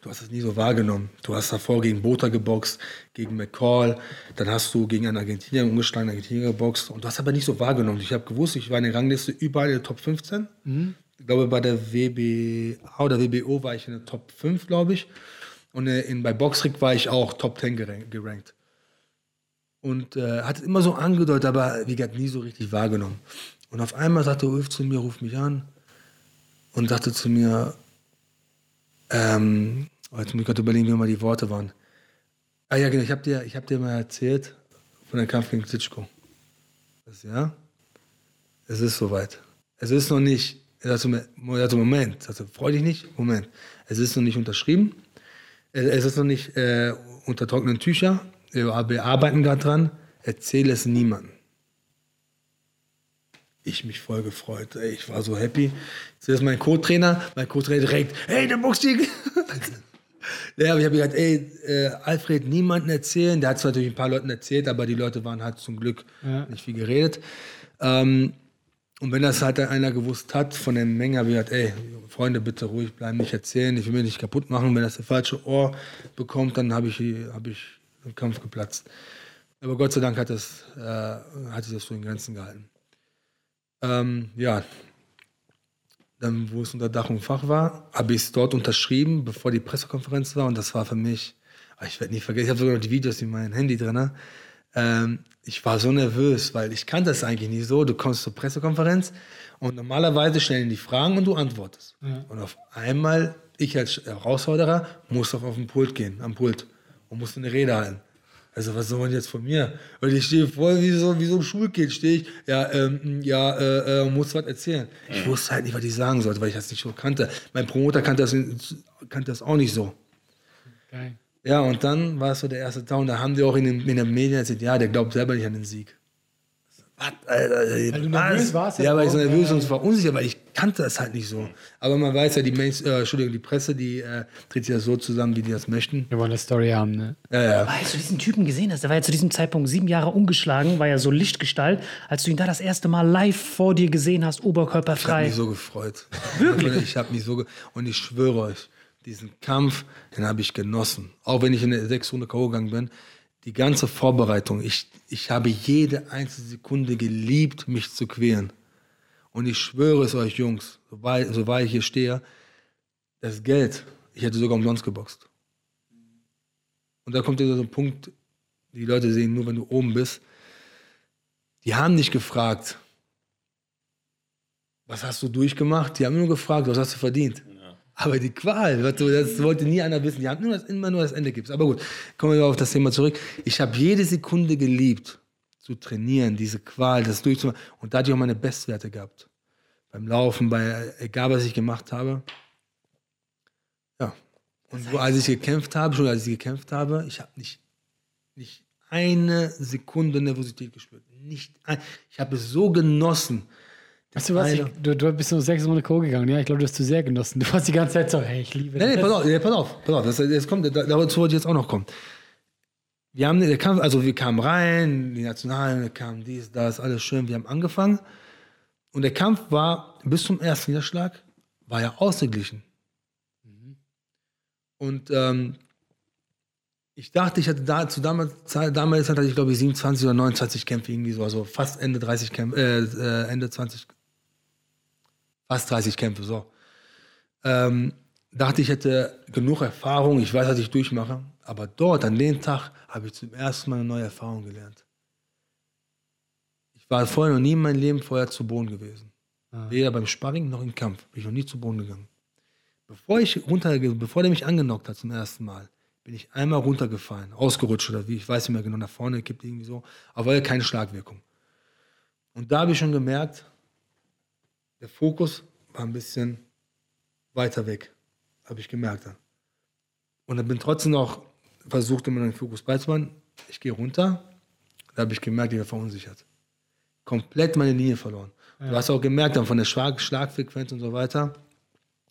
du hast es nie so wahrgenommen. Du hast davor gegen Botha geboxt, gegen McCall, dann hast du gegen einen Argentinier, einen ungeschlagenen Argentinier geboxt und du hast aber nicht so wahrgenommen. Ich habe gewusst, ich war in der Rangliste überall in der Top 15. Ich glaube, bei der WBA oder WBO war ich in der Top 5, glaube ich. Und äh, in, bei Boxrick war ich auch Top 10 gerankt. gerankt. Und äh, hat es immer so angedeutet, aber wie gesagt, nie so richtig wahrgenommen. Und auf einmal sagte Ulf zu mir, ruft mich an und sagte zu mir, ähm, oh, jetzt muss ich gerade überlegen, wie immer die Worte waren. Ah ja, genau, ich habe dir, hab dir mal erzählt von dem Kampf gegen Klitschko. Das, ja, es ist soweit. Es ist noch nicht, er sagte, Moment, also freu dich nicht, Moment. Es ist noch nicht unterschrieben, es ist noch nicht äh, unter trockenen Tücher, wir wir arbeiten gerade dran, erzähle es niemandem. Ich mich voll gefreut, ey, ich war so happy. Zuerst mein Co-Trainer, mein Co-Trainer direkt, hey, der gegen... Ja, ich habe gesagt, ey, äh, Alfred, niemanden erzählen. Der hat es natürlich ein paar Leuten erzählt, aber die Leute waren halt zum Glück nicht viel geredet. Ähm, und wenn das halt einer gewusst hat von der Menge, habe ich gesagt, ey, Freunde, bitte ruhig bleiben, nicht erzählen, ich will mich nicht kaputt machen. Wenn das das falsche Ohr bekommt, dann habe ich, hab ich den Kampf geplatzt. Aber Gott sei Dank hat, das, äh, hat sich das so in Grenzen gehalten. Ähm, ja, dann, wo es unter Dach und Fach war, habe ich es dort unterschrieben, bevor die Pressekonferenz war. Und das war für mich, ah, ich werde nie vergessen, ich habe sogar noch die Videos in meinem Handy drin. Ähm, ich war so nervös, weil ich kannte das eigentlich nicht so. Du kommst zur Pressekonferenz und normalerweise stellen die Fragen und du antwortest. Und auf einmal, ich als Herausforderer, muss auf, auf den Pult gehen, am Pult und musste eine Rede halten. Also was soll man jetzt von mir? Und ich stehe voll wie so, wie so ein Schulkind, stehe ich, ja, ähm, ja, äh, äh, muss was erzählen. Ich wusste halt nicht, was ich sagen sollte, weil ich das nicht so kannte. Mein Promoter kannte das, kannte das auch nicht so. Geil. Ja, und dann war es so der erste Tag und da haben die auch in den, in den Medien erzählt, ja, der glaubt selber nicht an den Sieg. Was, Alter, Weil du nervös warst, Ja, weil ich so nervös und war unsicher, weil ich kannte das halt nicht so. Aber man weiß ja, die, Main äh, Entschuldigung, die Presse, die äh, tritt sich ja so zusammen, wie die das möchten. Wir wollen eine Story haben, ne? Ja, ja. Als du diesen Typen gesehen hast, der war ja zu diesem Zeitpunkt sieben Jahre ungeschlagen, war ja so Lichtgestalt. Als du ihn da das erste Mal live vor dir gesehen hast, Ich habe oberkörperfrei. mich so gefreut. Wirklich? Ich habe mich so ge und ich schwöre euch, diesen Kampf, den habe ich genossen. Auch wenn ich in der sechs Runde K.O. gegangen bin, die ganze Vorbereitung, ich, ich habe jede einzelne Sekunde geliebt, mich zu quälen. Und ich schwöre es euch, Jungs, so wahr ich hier stehe, das Geld, ich hätte sogar umsonst geboxt. Und da kommt wieder so ein Punkt, die Leute sehen nur, wenn du oben bist. Die haben nicht gefragt, was hast du durchgemacht? Die haben nur gefragt, was hast du verdient? Aber die Qual, du, das wollte nie einer wissen. Die haben nur das, immer nur das Ende gibt's. Aber gut, kommen wir auf das Thema zurück. Ich habe jede Sekunde geliebt, zu trainieren, diese Qual, das durchzumachen. Und da hatte ich auch meine Bestwerte gehabt. Beim Laufen, bei egal was ich gemacht habe. Ja. Und wo, als ich gekämpft habe, schon als ich gekämpft habe, ich habe nicht, nicht eine Sekunde Nervosität gespürt. Nicht ein, ich habe es so genossen. Weißt du was? Ich, du, du bist nur sechs Monate Co. gegangen. Ja, ich glaube, du hast zu sehr genossen. Du warst die ganze Zeit so, hey, ich liebe Nee, nee, das. pass auf, nee, pass auf, pass auf. Das, das kommt, da- dazu wollte ich jetzt auch noch kommen. wir haben der Kampf, also wir kamen rein, die Nationalen, kamen dies, das, alles schön, wir haben angefangen. Und der Kampf war bis zum ersten Niederschlag, war ja ausgeglichen. Und ähm, ich dachte, ich hatte da zu damals, damals hatte ich glaube ich 27 oder 29 Kämpfe irgendwie so, also fast Ende 30 Kämpfe, äh, äh, Ende 20, fast 30 Kämpfe, so. Ähm, dachte, ich hätte genug Erfahrung, ich weiß, was ich durchmache. Aber dort, an dem Tag, habe ich zum ersten Mal eine neue Erfahrung gelernt. Ich war vorher noch nie in meinem Leben vorher zu Boden gewesen. Weder beim Sparring noch im Kampf. Bin ich noch nie zu Boden gegangen. Bevor, ich runter, bevor der mich angenockt hat zum ersten Mal, bin ich einmal runtergefallen, ausgerutscht oder wie, ich weiß nicht mehr genau, nach vorne gekippt irgendwie so, aber ja keine Schlagwirkung. Und da habe ich schon gemerkt, der Fokus war ein bisschen weiter weg, habe ich gemerkt. Dann. Und dann bin trotzdem noch versucht, immer den Fokus beizubehalten. Ich gehe runter, da habe ich gemerkt, ich war verunsichert. Komplett meine Linie verloren. Du hast auch gemerkt, dann von der Schlag Schlagfrequenz und so weiter,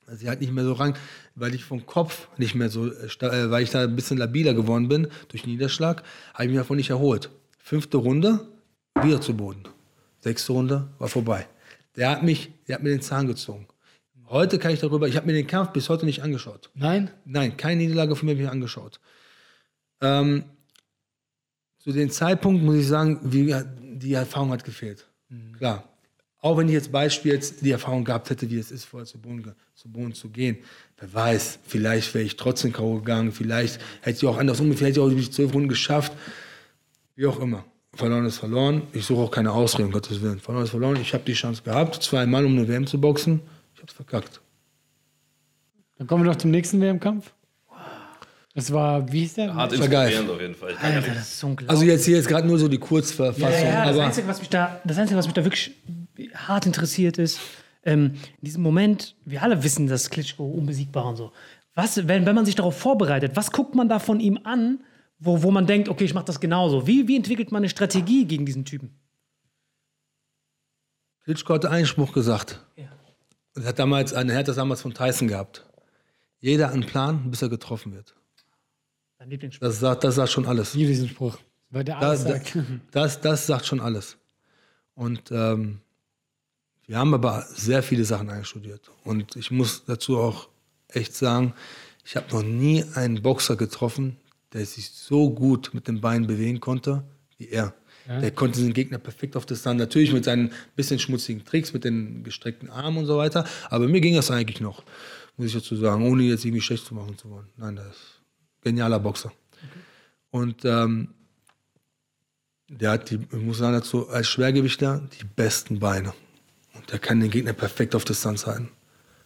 also sie hat nicht mehr so rang, weil ich vom Kopf nicht mehr so, äh, äh, weil ich da ein bisschen labiler geworden bin durch den Niederschlag, habe ich mich davon nicht erholt. Fünfte Runde, wieder zu Boden. Sechste Runde, war vorbei. Der hat mich, der hat mir den Zahn gezogen. Heute kann ich darüber, ich habe mir den Kampf bis heute nicht angeschaut. Nein? Nein, keine Niederlage von mir habe ich mir angeschaut. Ähm, zu dem Zeitpunkt muss ich sagen, wie, die Erfahrung hat gefehlt. Klar. Auch wenn ich jetzt Beispiel jetzt die Erfahrung gehabt hätte, wie es ist, vorher zu Boden, zu Boden zu gehen. Wer weiß, vielleicht wäre ich trotzdem K.O. gegangen, vielleicht hätte ich auch andersrum, vielleicht hätte ich auch die zwölf Runden geschafft. Wie auch immer. Verloren ist verloren. Ich suche auch keine Ausrede, um Gottes Willen. Verloren ist verloren. Ich habe die Chance gehabt, zweimal um eine WM zu boxen. Ich habe es verkackt. Dann kommen wir noch zum nächsten WM-Kampf. Das war, wie hieß der? Hart war geil. auf jeden Fall. Ich kann gar Alter, das ist unglaublich. Also jetzt hier jetzt gerade nur so die Kurzverfassung. Ja, das, aber Einzige, was mich da, das Einzige, was mich da wirklich hart interessiert ist, ähm, in diesem Moment, wir alle wissen, dass Klitschko unbesiegbar und so. Was, wenn, wenn man sich darauf vorbereitet, was guckt man da von ihm an, wo, wo man denkt, okay, ich mache das genauso? Wie, wie entwickelt man eine Strategie gegen diesen Typen? Klitschko hatte einen Spruch gesagt. Ja. Er hat damals, er hat das damals von Tyson gehabt. Jeder einen Plan, bis er getroffen wird. Dein Lieblingsspruch. Das sagt, das sagt schon alles. Ich liebe diesen Spruch. Weil der alles da, sagt. das, das sagt schon alles. Und ähm, wir haben aber sehr viele Sachen einstudiert. Und ich muss dazu auch echt sagen, ich habe noch nie einen Boxer getroffen, der sich so gut mit den Beinen bewegen konnte wie er. Der konnte den Gegner perfekt auf Distanz, natürlich mit seinen bisschen schmutzigen Tricks, mit den gestreckten Armen und so weiter. Aber mir ging das eigentlich noch, muss ich dazu sagen, ohne jetzt irgendwie schlecht zu machen zu wollen. Nein, ein genialer Boxer. Und ähm, der hat, die, ich muss sagen dazu, als Schwergewichter die besten Beine. Und der kann den Gegner perfekt auf Distanz halten.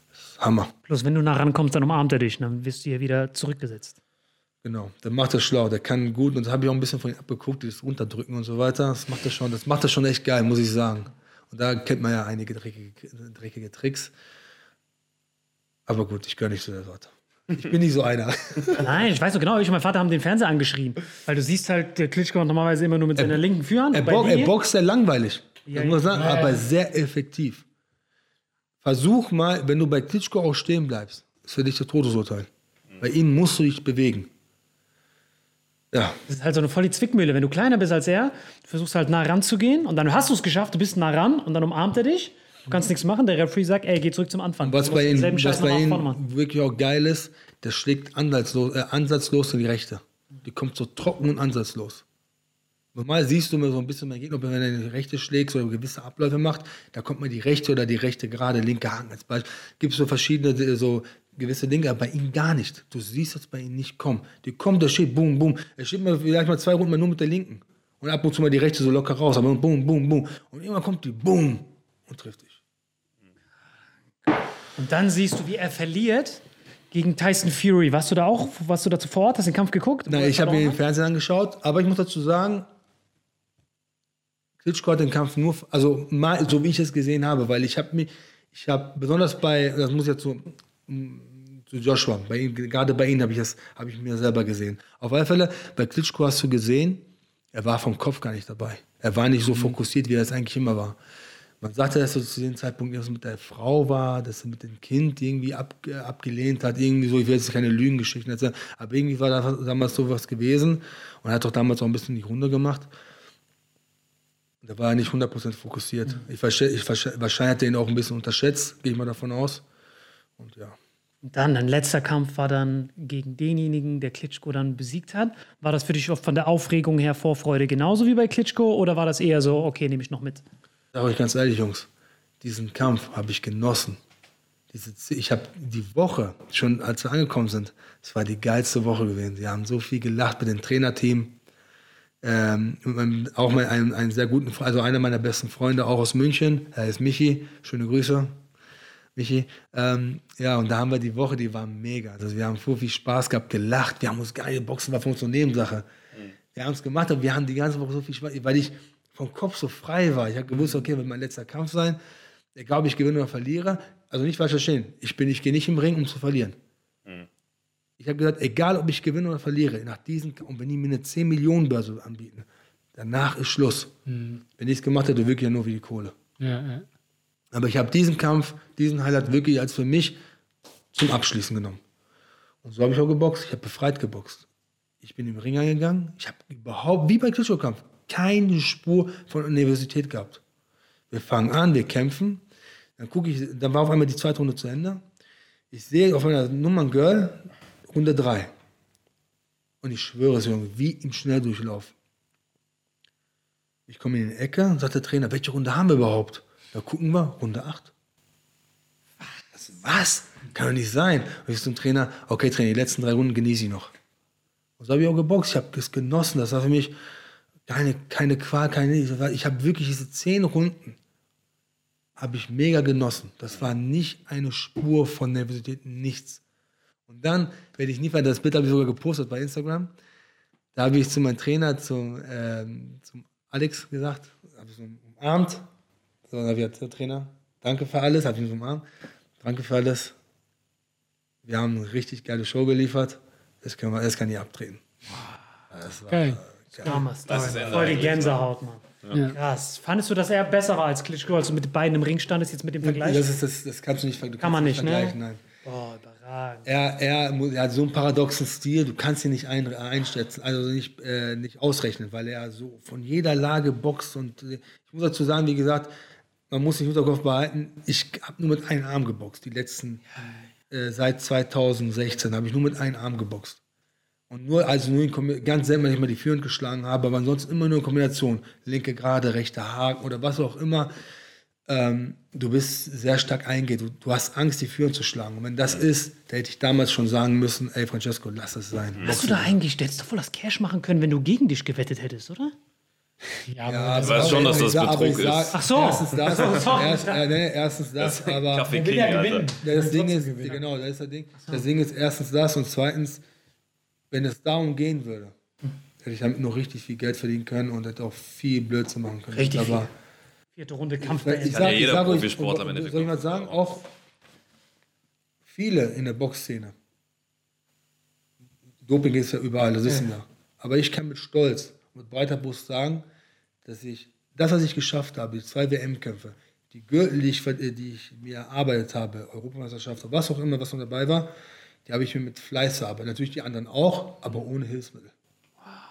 Das ist Hammer. Bloß wenn du nah rankommst, dann umarmt er dich, dann wirst du hier wieder zurückgesetzt. Genau. Der macht das schlau. Der kann gut. Und das habe ich auch ein bisschen von ihm abgeguckt, dieses Runterdrücken und so weiter. Das macht er schon. Das macht er schon echt geil, muss ich sagen. Und da kennt man ja einige dreckige, dreckige Tricks. Aber gut, ich gehöre nicht zu der Sorte. Ich bin nicht so einer. Nein, ich weiß so genau, ich und mein Vater haben den Fernseher angeschrien. Weil du siehst halt, der Klitschko kommt normalerweise immer nur mit seiner linken Führhand. Er, bo er boxt sehr langweilig. Ja, muss sagen, ja, ja. aber sehr effektiv. Versuch mal, wenn du bei Klitschko auch stehen bleibst, ist für dich das Todesurteil. Bei ihm musst du dich bewegen. Ja, Das ist halt so eine volle Zwickmühle. Wenn du kleiner bist als er, du versuchst halt nah ranzugehen und dann hast du es geschafft, du bist nah ran und dann umarmt er dich. Du kannst nichts machen. Der Referee sagt, ey, geh zurück zum Anfang. was bei ihm, was bei ihm wirklich auch geil ist, der schlägt ansatzlos, äh, ansatzlos in die Rechte. Die kommt so trocken und ansatzlos. Normal siehst du immer so ein bisschen mein Gegner, wenn er in die Rechte schlägt oder gewisse Abläufe macht, da kommt mal die rechte oder die rechte gerade, linke Haken als Beispiel. Gibt es so verschiedene, äh, so gewisse Dinge, aber bei ihm gar nicht. Du siehst das bei ihm nicht kommen. Die kommt, der steht, boom, boom. Er steht mal vielleicht mal zwei Runden mal nur mit der linken. Und ab und zu mal die rechte so locker raus, aber boom, boom, boom. Und irgendwann kommt die, boom, und trifft dich. Und dann siehst du, wie er verliert gegen Tyson Fury. Warst du da auch, warst du dazu vor Ort? Hast du den Kampf geguckt? Nein, ich habe mir den Fernsehen angeschaut, aber ich muss dazu sagen, Klitschko hat den Kampf nur, also mal, so wie ich es gesehen habe, weil ich habe mir, ich habe besonders bei, das muss jetzt so, mm, zu Joshua, bei ihm, gerade bei ihm habe ich das, habe ich mir selber gesehen. Auf alle Fälle, bei Klitschko hast du gesehen, er war vom Kopf gar nicht dabei. Er war nicht so fokussiert, wie er es eigentlich immer war. Man sagte, dass er zu dem Zeitpunkt irgendwas mit der Frau war, dass er mit dem Kind irgendwie ab, äh, abgelehnt hat, irgendwie so, ich will jetzt keine Lügengeschichten erzählen, aber irgendwie war da damals sowas gewesen und er hat doch damals auch ein bisschen die Runde gemacht. Und da war er nicht 100% fokussiert. Ich, verste- ich, verste- wahrscheinlich hat er ihn auch ein bisschen unterschätzt, gehe ich mal davon aus. Und ja. Dann, dein letzter Kampf war dann gegen denjenigen, der Klitschko dann besiegt hat. War das für dich von der Aufregung her Vorfreude genauso wie bei Klitschko oder war das eher so, okay, nehme ich noch mit? Sag euch ganz ehrlich, Jungs, diesen Kampf habe ich genossen. Diese, ich habe die Woche, schon als wir angekommen sind, es war die geilste Woche gewesen. Wir haben so viel gelacht mit dem Trainerteam. Ähm, auch mit einem, einem sehr guten, also einer meiner besten Freunde, auch aus München, er ist Michi. Schöne Grüße, Michi. Ähm, ja, und da haben wir die Woche, die war mega. Also wir haben so viel Spaß gehabt, gelacht. Wir haben uns geil, Boxen war für uns so eine Nebensache. Wir haben es gemacht, aber wir haben die ganze Woche so viel Spaß, weil ich vom Kopf so frei war. Ich habe gewusst, okay, wird mein letzter Kampf sein. Egal, ob ich gewinne oder verliere. Also nicht falsch verstehen. Ich, bin, ich gehe nicht im Ring, um zu verlieren. Ich habe gesagt, egal, ob ich gewinne oder verliere, nach diesen, und wenn die mir eine 10 Millionen Börse anbieten, danach ist Schluss. Wenn ich es gemacht hätte, wirklich ja nur wie die Kohle. Ja, ja. Aber ich habe diesen Kampf, diesen Highlight wirklich als für mich zum Abschließen genommen. Und so habe ich auch geboxt. Ich habe befreit geboxt. Ich bin im Ring gegangen. Ich habe überhaupt, wie bei Klitschko-Kampf, keine Spur von Nervosität gehabt. Wir fangen an, wir kämpfen. Dann gucke ich, dann war auf einmal die zweite Runde zu Ende. Ich sehe auf einer Nummer Girl, Runde 3. Und ich schwöre es, Junge, wie im Schnelldurchlauf. Ich komme in die Ecke und sagt der Trainer, welche Runde haben wir überhaupt? Da gucken wir, Runde 8. Was? Was? Kann doch nicht sein. Und ich zum Trainer, okay, Trainer, die letzten drei Runden genieße ich noch. Und so habe ich auch geboxt. Ich habe es genossen. Das war für mich keine, keine Qual, keine. Ich habe wirklich diese zehn Runden habe ich mega genossen. Das war nicht eine Spur von Nervosität, nichts. Und dann werde ich nie vergessen, das Bild habe ich sogar gepostet bei Instagram. Da habe ich zu meinem Trainer, zum, ähm, zum Alex gesagt, habe ich so umarmt. So, dann habe ich gesagt, Trainer, danke für alles, habe ich ihn so umarmt. Danke für alles. Wir haben eine richtig geile Show geliefert. Das, können wir, das kann ich abtreten. Das war, Geil. Damals, Das ist voll die eigentlich, Gänsehaut, Mann. Ja. Krass. Fandest du, dass er besser war als Klitschko, als du mit beiden im Ring standest, jetzt mit dem Vergleich? das, ist, das, das kannst du nicht ver- du Kann man nicht, ne? vergleichen, Nein. Boah, überragend. Er, er, er hat so einen paradoxen Stil, du kannst ihn nicht ein, einschätzen, also nicht, äh, nicht ausrechnen, weil er so von jeder Lage boxt und äh, ich muss dazu sagen, wie gesagt, man muss sich im Hinterkopf behalten, ich habe nur mit einem Arm geboxt, die letzten, äh, seit 2016 habe ich nur mit einem Arm geboxt. Und nur, also nur in ganz selten, wenn ich mal die Führung geschlagen habe, aber ansonsten immer nur in Kombination. Linke gerade, rechter Haken oder was auch immer. Ähm, du bist sehr stark eingeht. Du, du hast Angst, die Führung zu schlagen. Und wenn das ist, da hätte ich damals schon sagen müssen, ey Francesco, lass es sein. Hast du da eigentlich, du hättest doch voll das Cash machen können, wenn du gegen dich gewettet hättest, oder? Ja, aber Ja, das weiß schon, dass ich das sag- Betrug ich sag, ist. Ach so. Erstens das, erst, äh, nee, erstens das, aber Kaffee King. Ja, das Ding ist, genau, das ist das Ding. Das Ding ist erstens das und zweitens, wenn es darum gehen würde, hätte ich damit noch richtig viel Geld verdienen können und hätte auch viel Blödsinn machen können. Richtig aber Vierte Runde Kampf ich beendet. Kann ja sag, ich jeder sag im Endeffekt soll ich mal sagen, auch viele in der Boxszene. Doping ist ja überall, das wissen wir. Aber ich kann mit Stolz, mit breiter Brust sagen, dass ich das, was ich geschafft habe, die zwei WM-Kämpfe, die Gürtel, die ich, äh, die ich mir erarbeitet habe, Europameisterschaft, was auch immer, was noch dabei war, die habe ich mir mit Fleiß erarbeitet. Natürlich die anderen auch, aber ohne Hilfsmittel.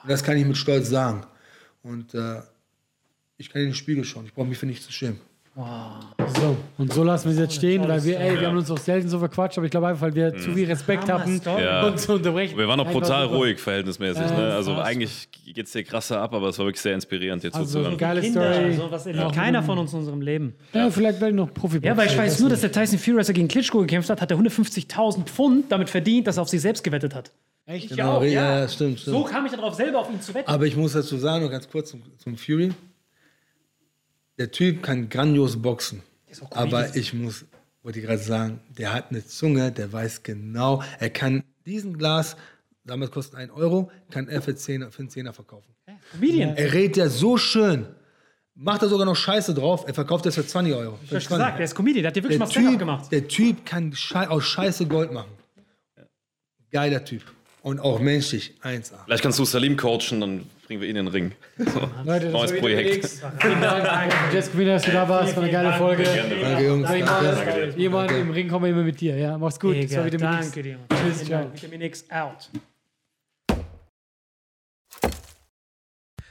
Und das kann ich mit Stolz sagen. Und äh, ich kann in den Spiegel schauen. Ich brauche mich für nichts zu schämen. So, und so lassen wir es jetzt stehen, weil wir, ey, wir haben uns auch selten so verquatscht, aber ich glaube einfach, weil wir zu viel Respekt hatten. Ja. uns zu unterbrechen. Wir waren noch Einfach brutal ruhig, verhältnismäßig. Äh, ne? Also eigentlich geht es dir krasser ab, aber es war wirklich sehr inspirierend, dir Also, zuzuhören. geile Kinder, Story. also, was erlebt keiner von uns in unserem Leben. Ja, vielleicht werde ich noch profi Ja, weil ich weiß nur, dass der Tyson Fury, als er gegen Klitschko gekämpft hat, hat er 150.000 Pfund damit verdient, dass er auf sich selbst gewettet hat. Echt? Ich auch, ja. ja, stimmt, stimmt. So kam ich darauf, selber auf ihn zu wetten. Aber ich muss dazu sagen, noch ganz kurz zum, zum Fury. Der Typ kann grandios boxen. Aber ich muss, wollte ich gerade sagen, der hat eine Zunge, der weiß genau, er kann diesen Glas, damals kostet 1 Euro, kann er für, 10, für einen Zehner verkaufen. Comedian. Er redet ja so schön. Macht er sogar noch Scheiße drauf, er verkauft das für 20 Euro. Ich hab gesagt, der ist Comedian, der hat dir wirklich der mal typ, gemacht. der typ kann Schei aus Scheiße Gold machen. Geiler Typ. Und auch menschlich 1A. Vielleicht kannst du Salim coachen, dann bringen wir ihn in den Ring. So, Leute, das neues Projekt. Vielen Dank. Jess Queen, dass du da warst. War eine geile Folge. Danke, Jungs. Danke. mal, jemand im Ring kommen wir immer mit dir. Ja, mach's gut. Das war Mega, Vitamin danke dir. Tschüss, ciao. Vitamin X out.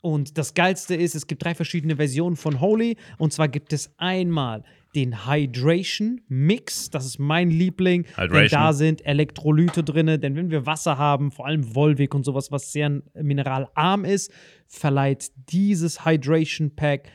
Und das Geilste ist, es gibt drei verschiedene Versionen von Holy. Und zwar gibt es einmal den Hydration Mix, das ist mein Liebling. Denn Hydration. da sind Elektrolyte drin, denn wenn wir Wasser haben, vor allem Volvic und sowas, was sehr mineralarm ist, verleiht dieses Hydration Pack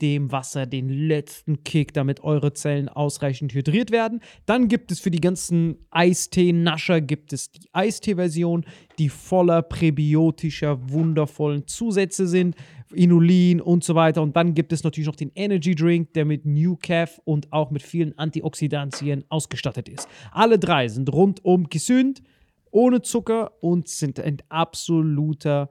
dem Wasser den letzten Kick, damit eure Zellen ausreichend hydriert werden. Dann gibt es für die ganzen Eistee-Nascher gibt es die Eistee-Version, die voller präbiotischer, wundervollen Zusätze sind, Inulin und so weiter. Und dann gibt es natürlich noch den Energy Drink, der mit New Calf und auch mit vielen Antioxidantien ausgestattet ist. Alle drei sind rundum gesund, ohne Zucker und sind ein absoluter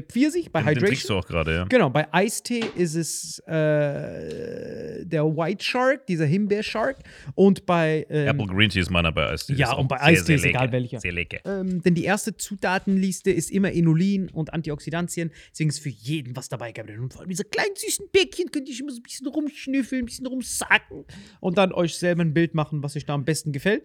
der Pfirsich bei Den, den trinkst Hydration. du auch gerade, ja. Genau, bei Eistee ist es äh, der White Shark, dieser Himbeer-Shark. Und bei ähm, Apple Green Tea ist meiner bei Eistee. Ja, und bei Eistee ist egal welcher. Sehr lecker. ähm, denn die erste Zutatenliste ist immer Inulin und Antioxidantien. Deswegen ist für jeden was dabei, Gabriel. Und vor allem diese kleinen süßen Päckchen könnt ihr immer so ein bisschen rumschnüffeln, ein bisschen rumsacken und dann euch selber ein Bild machen, was euch da am besten gefällt.